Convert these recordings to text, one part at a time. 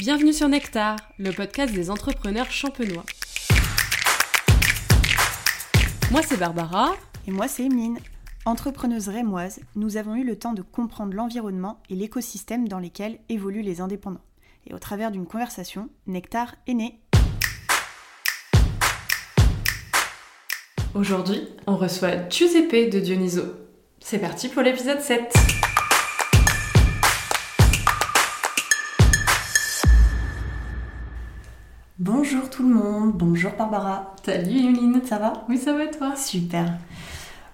Bienvenue sur Nectar, le podcast des entrepreneurs champenois. Moi c'est Barbara. Et moi c'est Emeline. Entrepreneuse rémoise, nous avons eu le temps de comprendre l'environnement et l'écosystème dans lesquels évoluent les indépendants. Et au travers d'une conversation, Nectar est né. Aujourd'hui, on reçoit Giuseppe de Dioniso. C'est parti pour l'épisode 7. Bonjour tout le monde, bonjour Barbara. Salut Emeline. Ça va? Oui, ça va et toi? Super.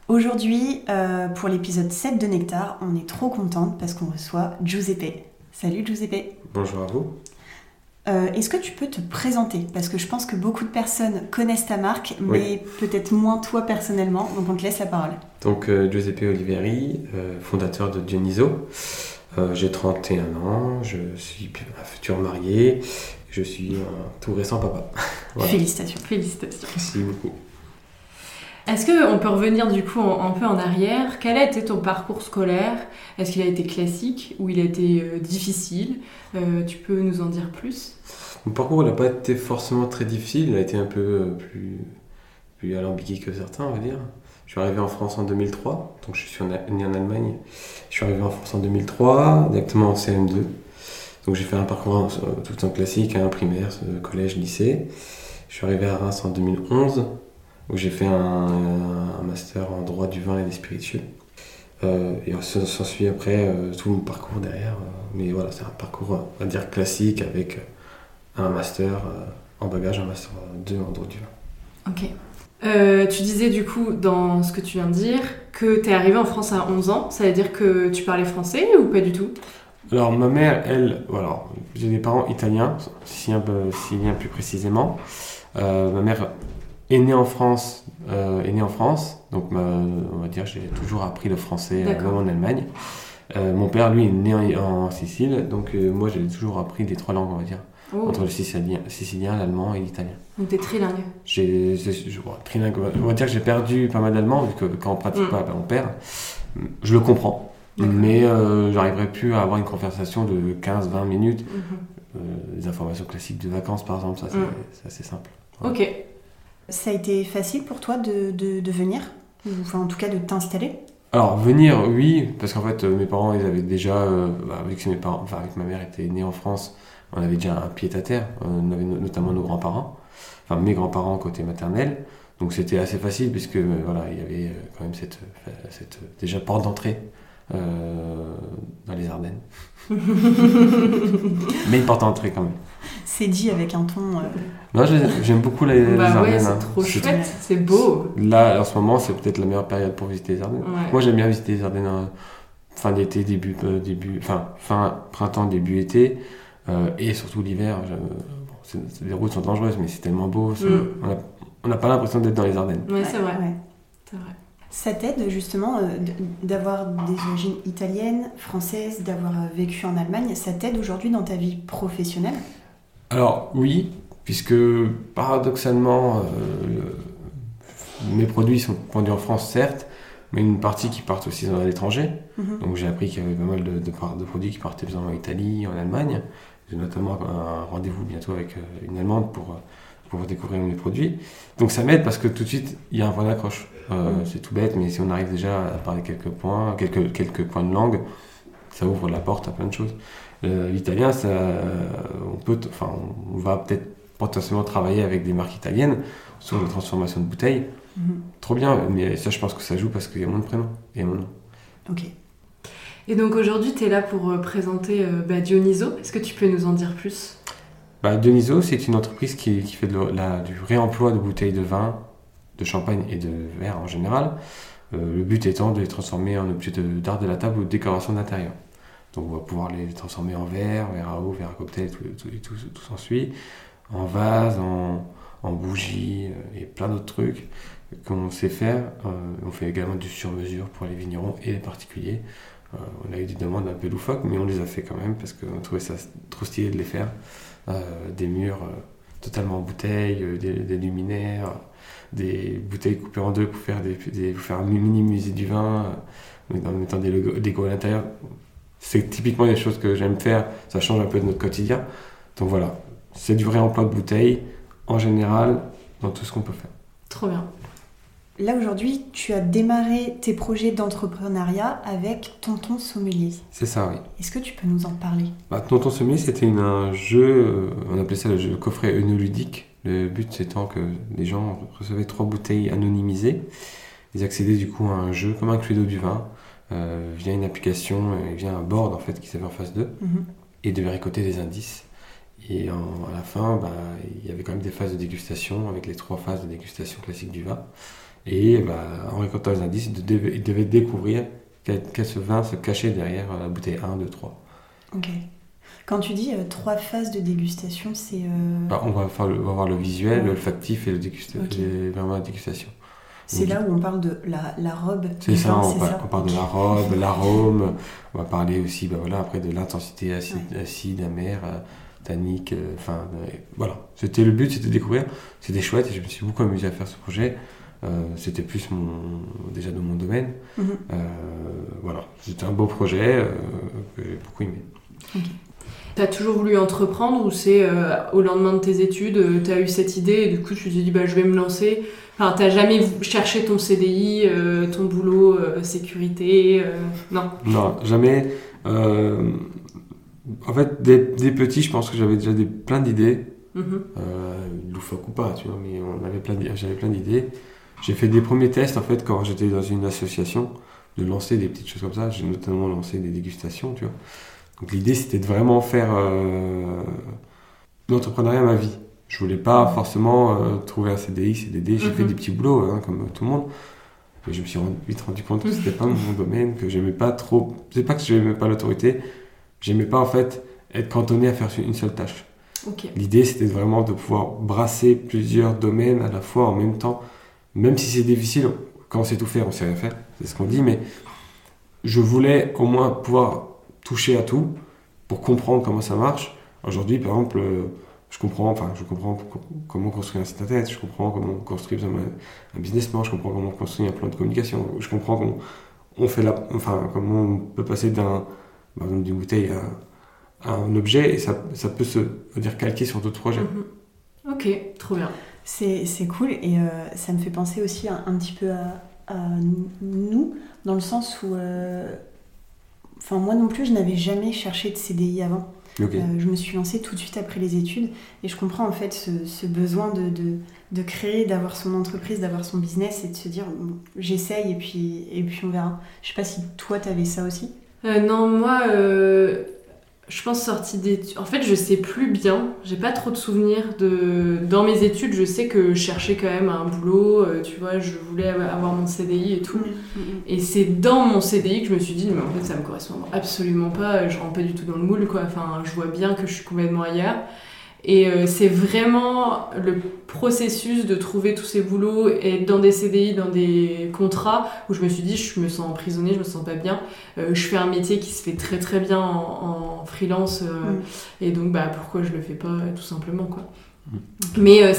Aujourd'hui, euh, pour l'épisode 7 de Nectar, on est trop contente parce qu'on reçoit Giuseppe. Salut Giuseppe. Bonjour à vous. Euh, Est-ce que tu peux te présenter? Parce que je pense que beaucoup de personnes connaissent ta marque, mais peut-être moins toi personnellement, donc on te laisse la parole. Donc euh, Giuseppe Oliveri, euh, fondateur de Dioniso. Euh, J'ai 31 ans, je suis un futur marié, je suis un tout récent papa. Voilà. Félicitations. Félicitations. Merci beaucoup. Est-ce qu'on peut revenir du coup un, peu en arrière? Quel a été ton parcours scolaire? Est-ce qu'il a été classique ou il a été euh, difficile? Euh, Tu peux nous en dire plus? Mon parcours n'a pas été forcément très difficile, il a été un peu euh, plus, plus alambiqué que certains, on va dire. Je suis arrivé en France en 2003, donc je suis né en Allemagne. Je suis arrivé en France en 2003, directement en CM2. Donc j'ai fait un parcours en- euh, tout temps classique, un primaire, euh, collège, lycée. Je suis arrivé à Reims en 2011, où j'ai fait un, un master en droit du vin et des spiritueux. Euh, et s'en suit après euh, tout mon parcours derrière. euh, mais voilà, c'est un parcours, euh, va dire, classique avec euh, un master euh, en bagage, un master 2 en droit du vin. Ok. Euh, tu disais du coup dans ce que tu viens de dire que tu es arrivé en France à 11 ans. Ça veut dire que tu parlais français ou pas du tout? Alors ma mère, elle, voilà, j'ai des parents italiens, si un peu, si bien plus précisément. Euh, ma mère est née en France, euh, est née en France, donc ma- on va dire j'ai toujours appris le français, euh, même en Allemagne. Euh, mon père, lui, est né en, en Sicile, donc moi j'ai toujours appris les trois langues, on va dire, Oh, entre le sicilien, sicilien, l'allemand et l'italien. Donc t'es trilingue. J'ai, je, je- bon, trilingue, on va dire que j'ai perdu pas mal d'allemand, vu que quand on pratique Mm. pas, ben, on perd. Je le comprends. Mais euh, j'arriverai plus à avoir une conversation de 15-20 minutes. Mhm. Euh, des informations classiques de vacances, par exemple, ça c'est, Mm. c'est assez simple. Ok. Ça a été facile pour toi de, de, de venir? Enfin, en tout cas, de t'installer? Alors, venir, oui, parce qu'en fait, euh, mes parents, ils avaient déjà, euh, bah, vu que mes parents, enfin, avec ma mère était née en France, on avait déjà un pied à terre, Euh, on avait no- notamment nos grands-parents, enfin, mes grands-parents côté maternel, donc c'était assez facile, puisque, voilà, il y avait quand même cette, cette déjà porte d'entrée dans les Ardennes. Mais une porte d'entrée quand même. C'est dit avec un ton. euh, Non, j'ai- j'aime beaucoup les, les Bah ouais, Ardennes. c'est hein. trop chouette, c'est beau. Là, en ce moment, c'est peut-être la meilleure période pour visiter les Ardennes. Ouais. Moi, j'aime bien visiter les Ardennes euh, fin d'été, début, euh, début, enfin, fin printemps, début été, euh, et surtout l'hiver. bon, les routes sont dangereuses, mais c'est tellement beau. Mm. On n'a pas l'impression d'être dans les Ardennes. Ouais, c'est vrai. ouais. C'est vrai. Ça t'aide justement euh, d'avoir des origines italiennes, françaises, d'avoir euh, vécu en Allemagne. Ça t'aide aujourd'hui dans ta vie professionnelle? Alors, oui, puisque paradoxalement, euh, mes produits sont vendus en France, certes, mais une partie qui partent aussi à l'étranger. Mhm. Donc j'ai appris qu'il y avait pas mal de, de par- de produits qui partaient en Italie, en Allemagne. J'ai notamment un rendez-vous bientôt avec une Allemande pour pouvoir découvrir mes produits. Donc ça m'aide parce que tout de suite, il y a un point d'accroche. Euh, Mm. C'est tout bête, mais si on arrive déjà à parler quelques points, quelques, quelques points de langue, ça ouvre la porte à plein de choses. Euh, L'italien, ça, on peut, enfin, on va peut-être potentiellement travailler avec des marques italiennes sur la transformation de bouteilles. Mhm. Trop bien, mais ça, je pense que ça joue parce qu'il y a mon prénom et mon nom. Ok. Et donc aujourd'hui, tu es là pour euh, présenter euh, bah, Dioniso. Est-ce que tu peux nous en dire plus? Bah, Dioniso, c'est une entreprise qui, qui fait de la- du réemploi de bouteilles de vin, de champagne et de verre en général. Euh, le but étant de les transformer en objets de- d'art de, la table ou de décoration d'intérieur. Donc on va pouvoir les transformer en verre, verre à eau, verre à cocktail, tout, tout, tout, s'ensuit, en vase, en, en bougie euh, et plein d'autres trucs qu'on sait faire. Euh, on fait également du sur-mesure pour les vignerons et les particuliers. On a eu des demandes un peu loufoques, mais on les a fait quand même parce qu'on trouvait ça trop stylé de les faire. Des murs totalement en bouteille, des luminaires, des bouteilles coupées en deux pour faire, des, des- pour faire un mini musée du vin, euh, en mettant des logos, à l'intérieur. C'est typiquement des choses que j'aime faire, ça change un peu de notre quotidien. Donc voilà, c'est du réemploi de bouteilles en général dans tout ce qu'on peut faire. Trop bien. Là aujourd'hui, tu as démarré tes projets d'entrepreneuriat avec Tonton Sommelier. C'est ça, oui. Est-ce que tu peux nous en parler? Bah, Tonton Sommelier, c'était un jeu, euh, on appelait ça le jeu coffret œnoloudique. Le but étant que les gens recevaient trois bouteilles anonymisées. Ils accédaient du coup à un jeu comme un Cluedo du vin euh, via une application et via un board en fait qui s'avait en face d'eux Mhm. et devaient récolter des indices. Et en- à la fin, bah, il y avait quand même des phases de dégustation avec les trois phases de dégustation classiques du vin. Et bah, en récoltant les indices, ils devaient, ils devaient découvrir quel, quel ce vin se cachait derrière la bouteille 1, 2, 3. Ok. Quand tu dis euh, trois phases de dégustation, c'est. euh, Bah, on, va faire le- on va voir le visuel, Ouais. l'olfactif et le Ok. les- vraiment la dégustation. c'est là où on parle de la, la robe. C'est ça, vin, on, ça parle de la robe, l'arôme, on va parler aussi bah, voilà, après de l'intensité acide, acide amère, euh, tannique, enfin voilà. C'était le but, c'était de découvrir, c'était chouette et je me suis beaucoup amusé à faire ce projet. Euh, c'était plus mon, déjà de mon domaine. Mhm. Euh, voilà, c'était un beau projet euh, que j'ai beaucoup aimé. T'as toujours voulu entreprendre ou c'est euh, au lendemain de tes études, euh, t'as eu cette idée et du coup tu t'es dit bah je vais me lancer. Enfin, t'as jamais cherché ton CDI, euh, ton boulot, sécurité, non? Non, jamais. En fait, dès, dès petit, je pense que j'avais déjà des, plein d'idées. Mhm. euh, loufoque ou pas, tu vois, mais on avait plein d'i- j'avais plein d'idées. J'ai fait des premiers tests en fait quand j'étais dans une association de lancer des petites choses comme ça. J'ai notamment lancé des dégustations, tu vois. Donc l'idée c'était de vraiment faire euh, l'entrepreneuriat ma vie. Je voulais pas forcément euh, trouver un CDI, CDD. J'ai Mhm. fait des petits boulots hein, comme tout le monde. Mais je me suis vite rendu compte que c'était pas mon domaine, que j'aimais pas trop. C'est pas que j'aimais pas l'autorité, j'aimais pas en fait être cantonné à faire une seule tâche. L'idée, c'était vraiment de pouvoir brasser plusieurs domaines à la fois en même temps. Même si c'est difficile, quand on sait tout faire, on sait rien faire, c'est ce qu'on dit, mais je voulais au moins pouvoir toucher à tout pour comprendre comment ça marche. Aujourd'hui, par exemple, euh, je comprends, enfin, je comprends co- comment construire un site internet, je comprends comment construire un, un business plan, je comprends comment construire un plan de communication, je comprends comment on fait la, enfin, comment on peut passer d'un, par exemple, d'une bouteille à, à un objet et ça, ça peut se dire, calquer sur d'autres projets. Mhm. Ok, trop bien. C'est c'est cool et euh, ça me fait penser aussi un, un petit peu à, à nous, dans le sens où. euh, Enfin, moi non plus, je n'avais jamais cherché de CDI avant. Euh, je me suis lancée tout de suite après les études et je comprends en fait ce, ce besoin de, de, de créer, d'avoir son entreprise, d'avoir son business et de se dire bon, j'essaye et puis, et puis on verra. Je sais pas si toi t'avais ça aussi. Euh, non, moi, euh, je pense sortie d'études. En fait, je sais plus bien. J'ai pas trop de souvenirs de. Dans mes études, je sais que je cherchais quand même un boulot. euh, tu vois, je voulais avoir mon CDI et tout. Et c'est dans mon CDI que je me suis dit, mais en fait, ça me correspond absolument pas. Je rentre pas du tout dans le moule, quoi. Enfin, je vois bien que je suis complètement ailleurs. Et euh, c'est vraiment le processus de trouver tous ces boulots et être dans des CDI, dans des contrats où je me suis dit, je me sens emprisonnée, je me sens pas bien. Euh, je fais un métier qui se fait très très bien en, en freelance euh, Mm. et donc bah pourquoi je le fais pas tout simplement quoi. Mm. Mais euh,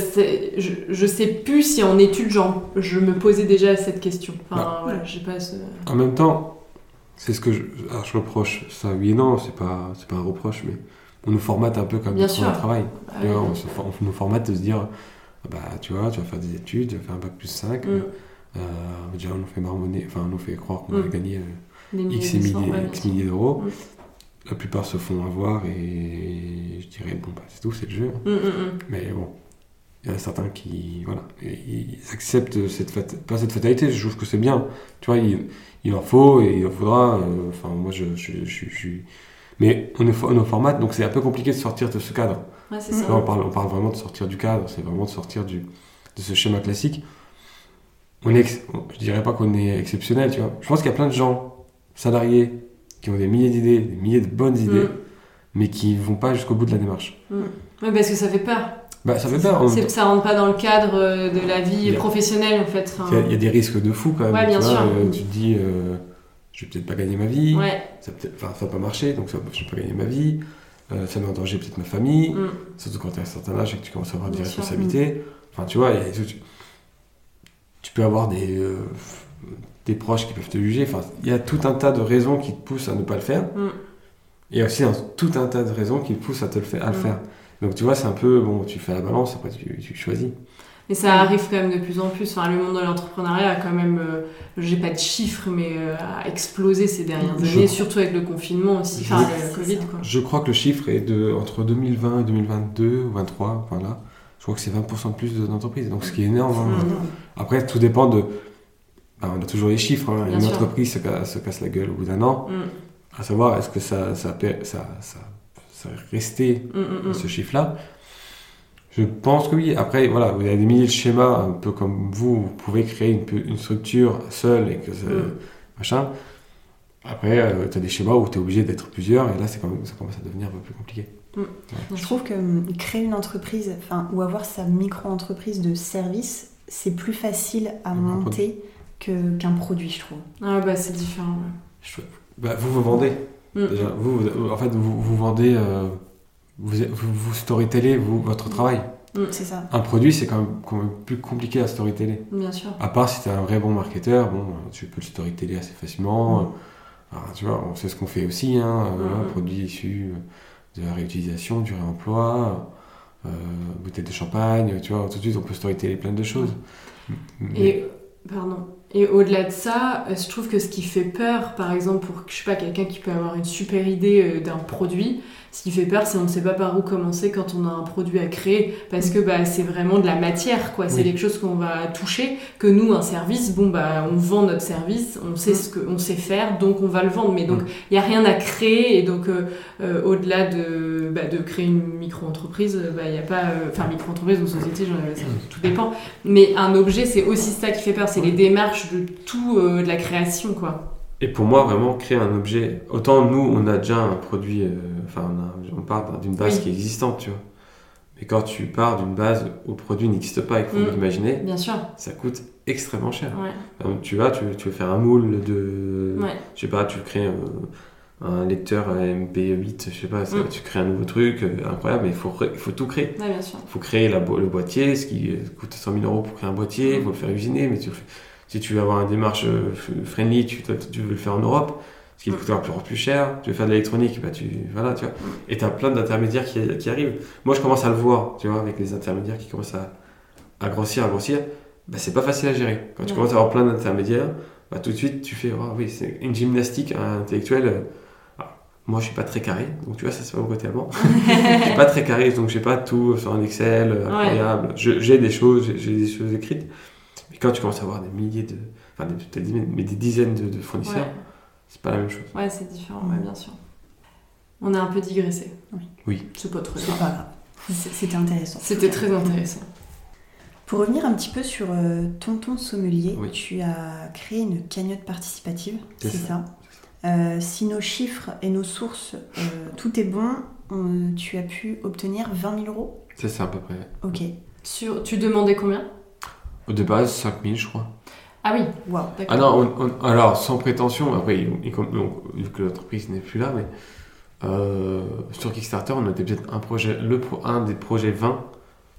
je, je sais plus si en études genre, je me posais déjà cette question. Enfin Bah. voilà, j'ai pas ce... En même temps, c'est ce que je, alors je reproche. Ça, oui et non, c'est pas, c'est pas un reproche, mais on nous formate un peu comme Bien sûr. un travail. Ah oui. on, se on nous formate de se dire, ah bah tu vois, tu vas faire des études, tu vas faire un bac plus 5. Mm. Euh, déjà, on nous fait marmonner, enfin, on nous fait croire qu'on va Mm. gagner euh, milliers X, milliers, ouais, X milliers d'euros. Mm. La plupart se font avoir et je dirais, bon, bah, c'est tout, c'est le jeu. Mais bon, il y en a certains qui, voilà, ils acceptent cette fat- pas cette fatalité, je trouve que c'est bien. Tu vois, il, il en faut et il en faudra. euh, Enfin, moi, je, je, je, je- je- Mais on est, on est format, donc c'est un peu compliqué de sortir de ce cadre. Ouais, c'est Mm. ça. Là, on parle, on parle vraiment de sortir du cadre, c'est vraiment de sortir du, de ce schéma classique. On est, je dirais pas qu'on est exceptionnel, tu vois. Je pense qu'il y a plein de gens salariés qui ont des milliers d'idées, des milliers de bonnes idées, Mm. mais qui vont pas jusqu'au bout de la démarche. Ouais, parce que ça fait peur. Bah, ça fait peur. temps. Ça rentre pas dans le cadre euh, de la vie a- professionnelle en fait. Enfin, Il y, a, il y a des risques de fou quand même. Ouais, tu bien vois, sûr. euh, tu te dis, euh, je vais peut-être pas gagner ma vie, Ouais. ça, peut enfin, ça va pas marcher, donc ça, je vais pas gagner ma vie, euh, ça met en danger peut-être ma famille, Mm. surtout quand tu as un certain âge et que tu commences à avoir des Bien sûr. responsabilités. Enfin, tu vois, et tu, tu peux avoir des, euh, des proches qui peuvent te juger. Enfin, il y a tout un tas de raisons qui te poussent à ne pas le faire. Mm. Et aussi un- tout un tas de raisons qui te poussent à, te le faire, à le Mm. faire. Donc tu vois, c'est un peu, bon, tu fais la balance, après tu, tu choisis. Mais ça arrive quand même de plus en plus. Enfin, le monde de l'entrepreneuriat a quand même, euh, j'ai pas de chiffres, mais euh, a explosé ces dernières Je- années, surtout avec le confinement aussi, enfin le Covid quoi. Je crois que le chiffre est de entre 2020 et 2022 ou 23, enfin là, je crois que c'est 20% de plus d'entreprises, donc ce qui est énorme. hein. Mm. Après, tout dépend de. bah, on a toujours les chiffres. hein. Une sûr. entreprise se, ca- se casse la gueule au bout d'un an. Mm, À savoir, est-ce que ça, ça, ça, ça, ça mm, mm, mm. ce chiffre-là? Je pense que oui. Après, voilà, vous avez des milliers de schémas, un peu comme vous, vous pouvez créer une, structure seule et que ça, Mm. machin. Après, tu as des schémas où tu es obligé d'être plusieurs et là, c'est quand même, ça commence à devenir un peu plus compliqué. Bien Je trouve que hum, créer une entreprise, enfin, ou avoir sa micro-entreprise de service, c'est plus facile à Un monter qu'un produit, je trouve. Ah bah c'est différent. ouais. Je- bah, vous vous vendez. Mm. Déjà, vous, vous- en fait, vous, vous vendez, euh, vous, vous, vous storytellez vous, votre travail. C'est ça. Un produit, c'est quand même, quand même plus compliqué à storyteller. Bien sûr. À part si tu es un vrai bon marketeur, bon, tu peux le storyteller assez facilement. Euh, alors, tu vois, on sait ce qu'on fait aussi, hein, euh, voilà, Mhm. produits issus de la réutilisation, du réemploi, euh, bouteilles de champagne, tu vois, tout de suite on peut storyteller plein de choses. Mais- Et pardon. Et au-delà de ça, euh, je trouve que ce qui fait peur, par exemple, pour je sais pas quelqu'un qui peut avoir une super idée euh, d'un produit, ce qui fait peur, c'est on ne sait pas par où commencer quand on a un produit à créer, parce que bah c'est vraiment de la matière, quoi. C'est Oui. quelque chose qu'on va toucher. Que nous, un service, bon bah on vend notre service, on sait ce que on sait faire, donc on va le vendre. Mais donc Mm. il y a rien à créer, et donc euh, euh, au-delà de bah, de créer une micro-entreprise, bah il y a pas, euh, enfin micro-entreprise ou société, ça, tout dépend. Mais un objet, c'est aussi ça qui fait peur, c'est les démarches de tout, de la création, quoi. Et pour moi, vraiment, créer un objet. Autant nous, on a déjà un produit, euh, enfin, on, a- on part d'une base Oui. qui est existante, tu vois. Mais quand tu pars d'une base où le produit n'existe pas et qu'il faut Mm. l'imaginer, Bien sûr. ça coûte extrêmement cher. Ouais. Tu vas, tu, tu veux faire un moule de. Ouais. Je sais pas, tu crées un, un lecteur MP8, je sais pas, ça- Mm. tu crées un nouveau truc euh, incroyable, mais il faut, il tout créer. Ouais. Il faut créer la le boîtier, ce qui euh, coûte 100 000 euros pour créer un boîtier, il Mm. faut le faire usiner, mais tu le fais- si tu veux avoir une démarche euh, friendly, tu, veux le faire en Europe, ce qui coûtera plus, plus cher, tu veux faire de l'électronique, bah tu, voilà, tu vois. Et tu as plein d'intermédiaires qui, qui arrivent. Moi, je commence à le voir, tu vois, avec les intermédiaires qui commencent à, à grossir, à grossir, bah, c'est pas facile à gérer. Quand tu Ouais. commences à avoir plein d'intermédiaires, bah, tout de suite, tu fais, oh, oui, c'est une gymnastique intellectuelle. euh, alors, moi, je suis pas très carré, donc tu vois, ça c'est pas mon côté allemand. je suis pas très carré, donc j'ai pas tout sur un Excel euh, incroyable. J'ai des choses, j'ai des choses écrites. Quand tu commences à avoir des milliers de, enfin, des, peut-être des dizaines, mais des dizaines de, de fournisseurs, Ouais, c'est pas la même chose. ouais c'est différent, ouais, bien sûr. On a un peu digressé. Oui. Oui. C'est pas C'est grave. pas grave. C'était intéressant. C'était très intéressant. Pour revenir un petit peu sur euh, Tonton Sommelier, Oui. tu as créé une cagnotte participative, C'est c'est ça. ça. Euh, si nos chiffres et nos sources, euh, tout est bon, on- tu as pu obtenir 20 000 euros? C'est ça à peu près. Ok. Sur... Tu demandais combien? De base, 5000, je crois. Ah oui, Waouh. d'accord. Ah non, on- on- alors sans prétention, après, il- il- vu que l'entreprise n'est plus là, mais euh, sur Kickstarter, on était peut-être un, projet, le, pro- un des projets 20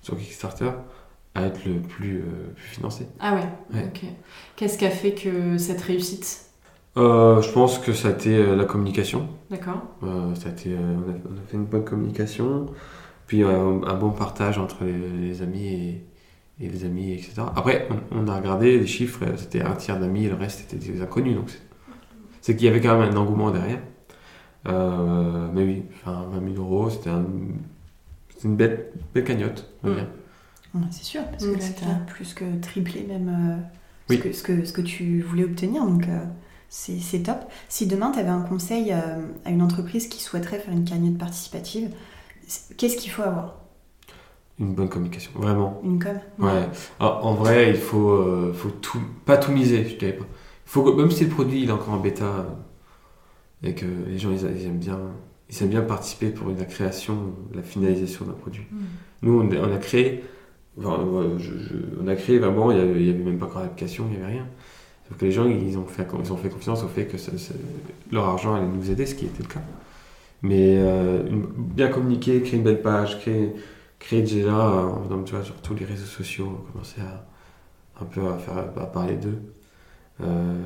sur Kickstarter à être le plus, euh, plus financé. Ah ouais, Ouais. ok. Qu'est-ce qui a fait que cette réussite? Euh, je pense que ça a été euh, la communication. D'accord Euh, ça a été, euh, on, a, on a fait une bonne communication, puis euh, un bon partage entre les, les amis et, et les amis, etc. Après, on, on a regardé les chiffres, euh, c'était un tiers d'amis et le reste c'était des inconnus. Donc c'est- qu'il y avait quand même un engouement derrière. Euh, mais oui, enfin, 20 000 euros, c'était un- c'était une belle, belle cagnotte, Mm. Ouais, c'est sûr, parce Mm, que tu clair. plus que triplé même euh, Oui. ce, que, ce, que, ce que tu voulais obtenir, donc euh, c'est top. Si demain, tu avais un conseil euh, à une entreprise qui souhaiterait faire une cagnotte participative, qu'est-ce qu'il faut avoir? Une bonne communication, vraiment. Une com Ouais. Alors, en vrai, il faut, euh, faut tout, pas tout miser, je dirais pas. Faut que, même si le produit il est encore en bêta euh, et que les gens ils, ils aiment bien, ils aiment bien participer pour la création, la finalisation d'un produit. Mm. Nous, on, on a créé, enfin, ouais, je- je- on a créé vraiment, il y avait, même pas encore d'application, il y avait rien. Donc les gens, ils ont fait, ils ont fait confiance au fait que ça- ça- leur argent allait nous aider, ce qui était le cas. Mais euh, une- bien communiquer, créer une belle page, créer, créer déjà, euh, donc, tu vois, sur tous les réseaux sociaux, commencer à un peu à faire à parler d'eux. Euh,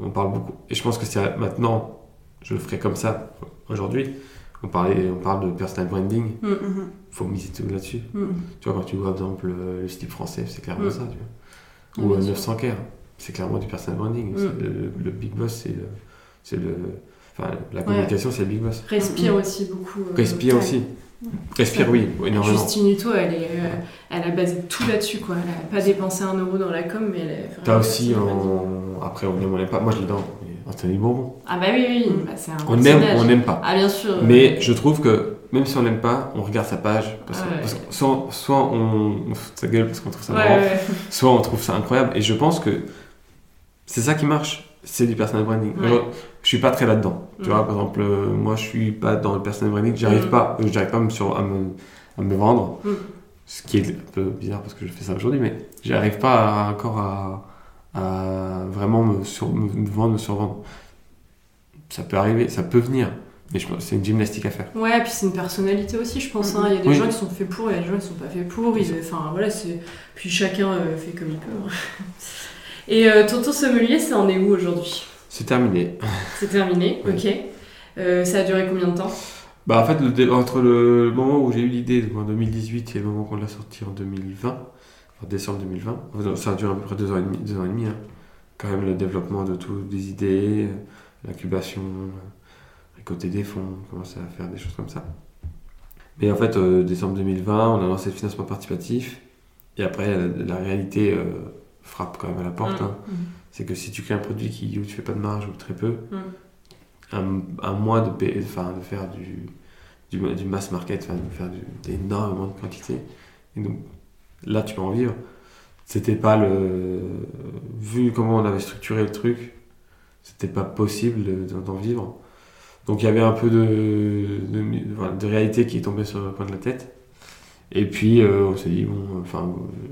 on parle beaucoup. Et je pense que c'est maintenant, je le ferai comme ça aujourd'hui. on, parlait, on parle de personal branding, Mm. Mhm. faut miser tout là-dessus. Mm. Tu vois, quand tu vois par exemple le, le style français, c'est clairement Mm. ça. Tu vois. Ou bien euh, sûr. 900 Care, c'est clairement du personal branding. Mm. Le, le big boss, c'est le. Enfin, la communication, c'est le big boss. Respire aussi beaucoup. euh, Respire ouais. aussi. Respire, oui, énormément. Justine Hutto, elle, est, euh, elle a basé tout là-dessus, quoi. Elle a pas dépensé un euro dans la com, mais elle a T'as aussi, en... après, on aime, on aime pas. Moi, je l'adore. Anthony Bourbon. Ah bah oui, oui. Mm. Bah, c'est un On aime, on n'aime pas. Ah bien sûr. Mais je trouve que même si on l'aime pas, on regarde sa page. Parce que, Ah ouais. parce que soit, soit on, on fout sa gueule parce qu'on trouve ça Ouais, marrant, ouais. soit on trouve ça incroyable. Et je pense que c'est ça qui marche. C'est du personal branding. Je suis pas très là-dedans. Tu Mm. vois, par exemple, euh, moi, je suis pas dans le personal branding. J'arrive Mm. pas, euh, j'arrive pas à me, sur- à me, à me vendre. Mm. Ce qui est un peu bizarre parce que je fais ça aujourd'hui, mais j'arrive pas à- encore à, à vraiment me, sur- me- vendre, me survendre. Ça peut arriver, ça peut venir. Mais je c'est une gymnastique à faire. Ouais, puis c'est une personnalité aussi, je pense. Hein. Il y a des Oui. gens qui sont faits pour, il y a des gens qui sont pas faits pour. Ils- Enfin, voilà, c'est... Puis chacun euh, fait comme il peut. hein. Et euh, Tonton Sommelier, ça en est où aujourd'hui? C'est terminé. C'est terminé, ok. Euh, ça a duré combien de temps? Bah en fait, le entre le moment où j'ai eu l'idée, en 2018, et le moment qu'on l'a sorti en 2020, en décembre 2020, enfin, ça a duré à peu près deux ans et demi, deux ans et demi hein. quand même le développement de tout, des idées, euh, l'incubation, euh, récolter des fonds, commencer à faire des choses comme ça. Mais en fait, euh, décembre 2020, on a lancé le financement participatif, et après, la, la réalité euh, frappe quand même à la porte. Mm. hein. C'est que si tu crées un produit qui, où tu fais pas de marge ou très peu, Mm. un, un mois de, enfin, de faire du, du, du mass market, enfin, de faire du- énormément de quantité. Et donc là, tu peux en vivre. C'était pas le. Vu comment on avait structuré le truc, c'était pas possible de- d'en vivre. Donc il y avait un peu de, de, réalité qui est tombée sur le coin de la tête. Et puis euh, on s'est dit, bon, enfin, euh,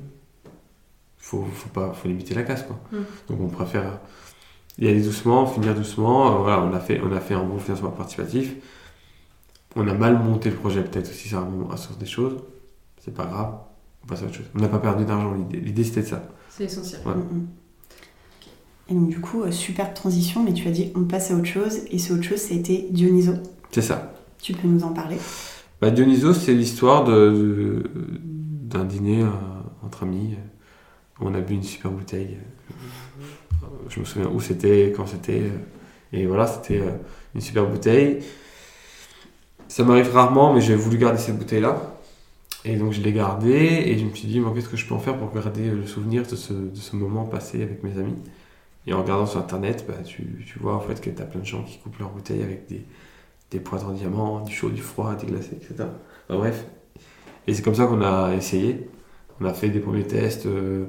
faut, faut, pas, faut limiter la casse, quoi. Mm. Donc on préfère y aller doucement, finir doucement. Euh, voilà, on a, fait, on a fait un bon financement participatif. On a mal monté le projet, peut-être aussi, ça a sur des choses. C'est pas grave, on passe à autre chose. On n'a pas perdu d'argent, l'idée. L'idée c'était de ça. C'est essentiel. Ouais. Mhm. Et donc, du coup, euh, superbe transition, mais tu as dit on passe à autre chose, et ce autre chose, ça a été Dionyso. C'est ça. Tu peux nous en parler? Bah, Dionysos, c'est l'histoire de- de- d'un dîner euh, entre amis. On a bu une super bouteille. Je me souviens où c'était, quand c'était. euh, Et voilà, c'était euh, une super bouteille. Ça m'arrive rarement, mais j'ai voulu garder cette bouteille-là. Et donc je l'ai gardée et je me suis dit, qu'est-ce que je peux en faire pour garder le souvenir de ce, moment passé avec mes amis? Et en regardant sur internet, bah, tu, vois en fait que tu plein de gens qui coupent leur bouteille avec des, des poitres en diamant, du chaud, du froid, des glacés, etc. Enfin, bref. Et c'est comme ça qu'on a essayé. On a fait des premiers tests. euh,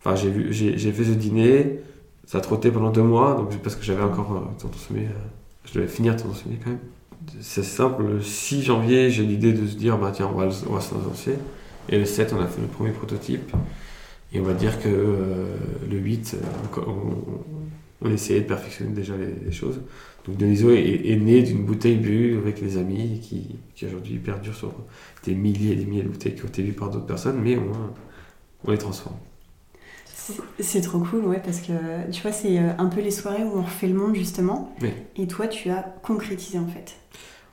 Enfin, j'ai vu, j'ai fait ce dîner. Ça a trotté pendant deux mois, donc parce que j'avais encore euh, Tonton Sommet, euh, je devais finir Tonton Sommet quand même. C'est simple, le 6 janvier, j'ai l'idée de se dire, bah tiens, on va, on se lancer. Et le 7, on a fait le premier prototype. Et on va dire que euh, le 8, euh, on, essayait de perfectionner déjà les, choses. Donc Deniso est, né d'une bouteille bue avec les amis qui, qui aujourd'hui perdure sur des milliers et des milliers de bouteilles qui ont été bues par d'autres personnes, mais on les transforme. C'est trop cool, ouais, parce que tu vois, c'est euh, un peu les soirées où on refait le monde, justement. Oui. Et toi, tu as concrétisé, en fait.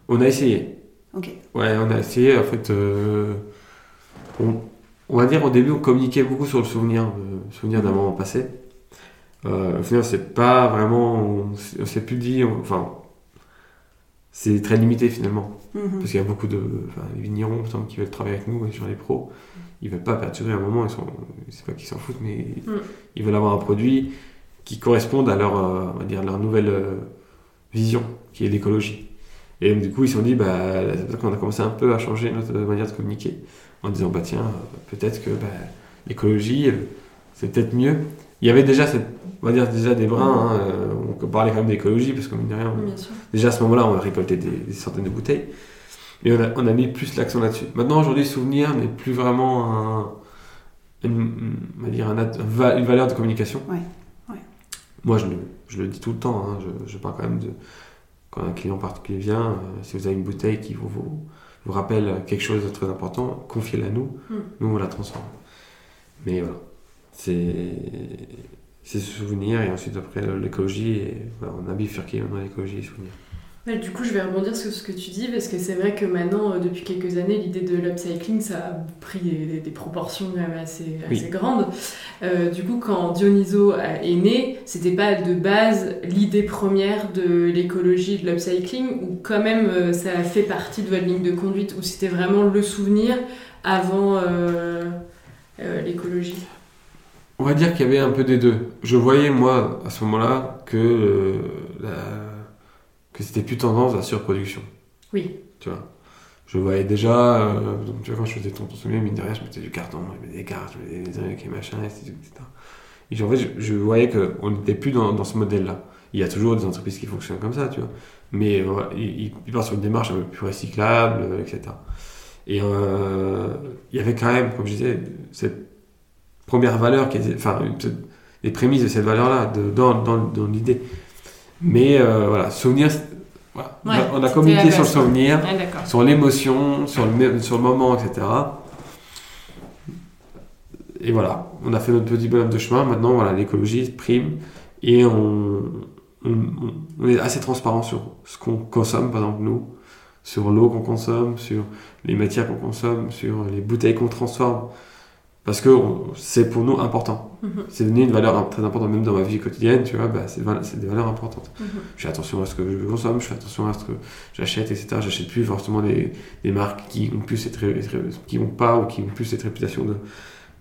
On a essayé. Ok. Ouais, on a essayé. En fait, euh, on, on va dire au début, on communiquait beaucoup sur le souvenir, le souvenir d'un moment passé. Euh, au final, c'est pas vraiment. On, s'est- on s'est plus dit. on- enfin, c'est très limité finalement. Mhm. Parce qu'il y a beaucoup de. Enfin, les vignerons, par exemple, qui veulent travailler avec nous, et sur les pros, ils veulent pas perdurer un moment, ils sont. C'est pas qu'ils s'en foutent, mais Mm. ils veulent avoir un produit qui corresponde à leur, euh, on va dire, leur nouvelle euh, vision, qui est l'écologie. Et donc, du coup, ils se sont dit, bah, qu'on a commencé un peu à changer notre manière de communiquer, en disant, bah tiens, euh, peut-être que bah, l'écologie, c'est peut-être mieux. Il y avait déjà, cette, on va dire, déjà des brins, hein, euh, on parlait quand même d'écologie, parce de rien, on-. Déjà à ce moment-là, on a récolté des, des centaines de bouteilles. Et on a, on a mis plus l'accent là-dessus. Maintenant, aujourd'hui, souvenir n'est plus vraiment un, une, on va dire un une valeur de communication. Ouais, ouais. Moi, je, le- je le dis tout le temps. hein, je, je parle quand même de quand un client particulier vient. euh, si vous avez une bouteille qui vous, vous, vous rappelle quelque chose de très important, confiez-la à nous. Mm. Nous, on la transforme. Mais voilà, c'est c'est ce souvenir et ensuite après l'écologie et voilà, on a bifurqué maintenant l'écologie et les souvenirs. Ouais, du coup, je vais rebondir sur ce que tu dis parce que c'est vrai que maintenant, euh, depuis quelques années, l'idée de l'upcycling, ça a pris des, des proportions quand même assez, Oui. assez grandes. Euh, du coup, quand Dionyso est né, c'était pas de base l'idée première de l'écologie de l'upcycling ou quand même euh, ça a fait partie de votre ligne de conduite ou c'était vraiment le souvenir avant euh, euh, l'écologie? On va dire qu'il y avait un peu des deux. Je voyais, moi, à ce moment-là, que, euh, la- que c'était plus tendance à la surproduction. Oui. Tu vois. Je voyais déjà, euh, donc, tu vois, quand je faisais ton souvenir, mine de rien, je mettais du carton, je mettais des cartes, je mettais des trucs et machin, etc. Et en fait, je, je voyais qu'on n'était plus dans, dans ce modèle-là. Il y a toujours des entreprises qui fonctionnent comme ça, tu vois. Mais euh, ils, ils partent sur une démarche un peu plus recyclable, euh, etc. Et euh, il y avait quand même, comme je disais, cette première valeur, qui était, enfin, les prémices de cette valeur-là, dans, dans, dans l'idée. Mais euh, voilà, souvenir, voilà. On a- Ouais, on a c'était communiqué sur le souvenir, sur l'émotion, sur le, mé- sur le moment, etc. Et voilà, on a fait notre petit bonhomme de chemin. Maintenant, voilà, l'écologie prime et on- on est assez transparent sur ce qu'on consomme, par exemple, nous, sur l'eau qu'on consomme, sur les matières qu'on consomme, sur les bouteilles qu'on transforme. Parce que c'est pour nous important. Mhm. C'est devenu une valeur très importante, même dans ma vie quotidienne, tu vois, bah, c'est des valeurs importantes. Mhm. Je fais attention à ce que je consomme, je fais attention à ce que j'achète, etc. J'achète plus forcément des, des marques qui ont plus cette, qui ont pas ou qui ont plus cette réputation de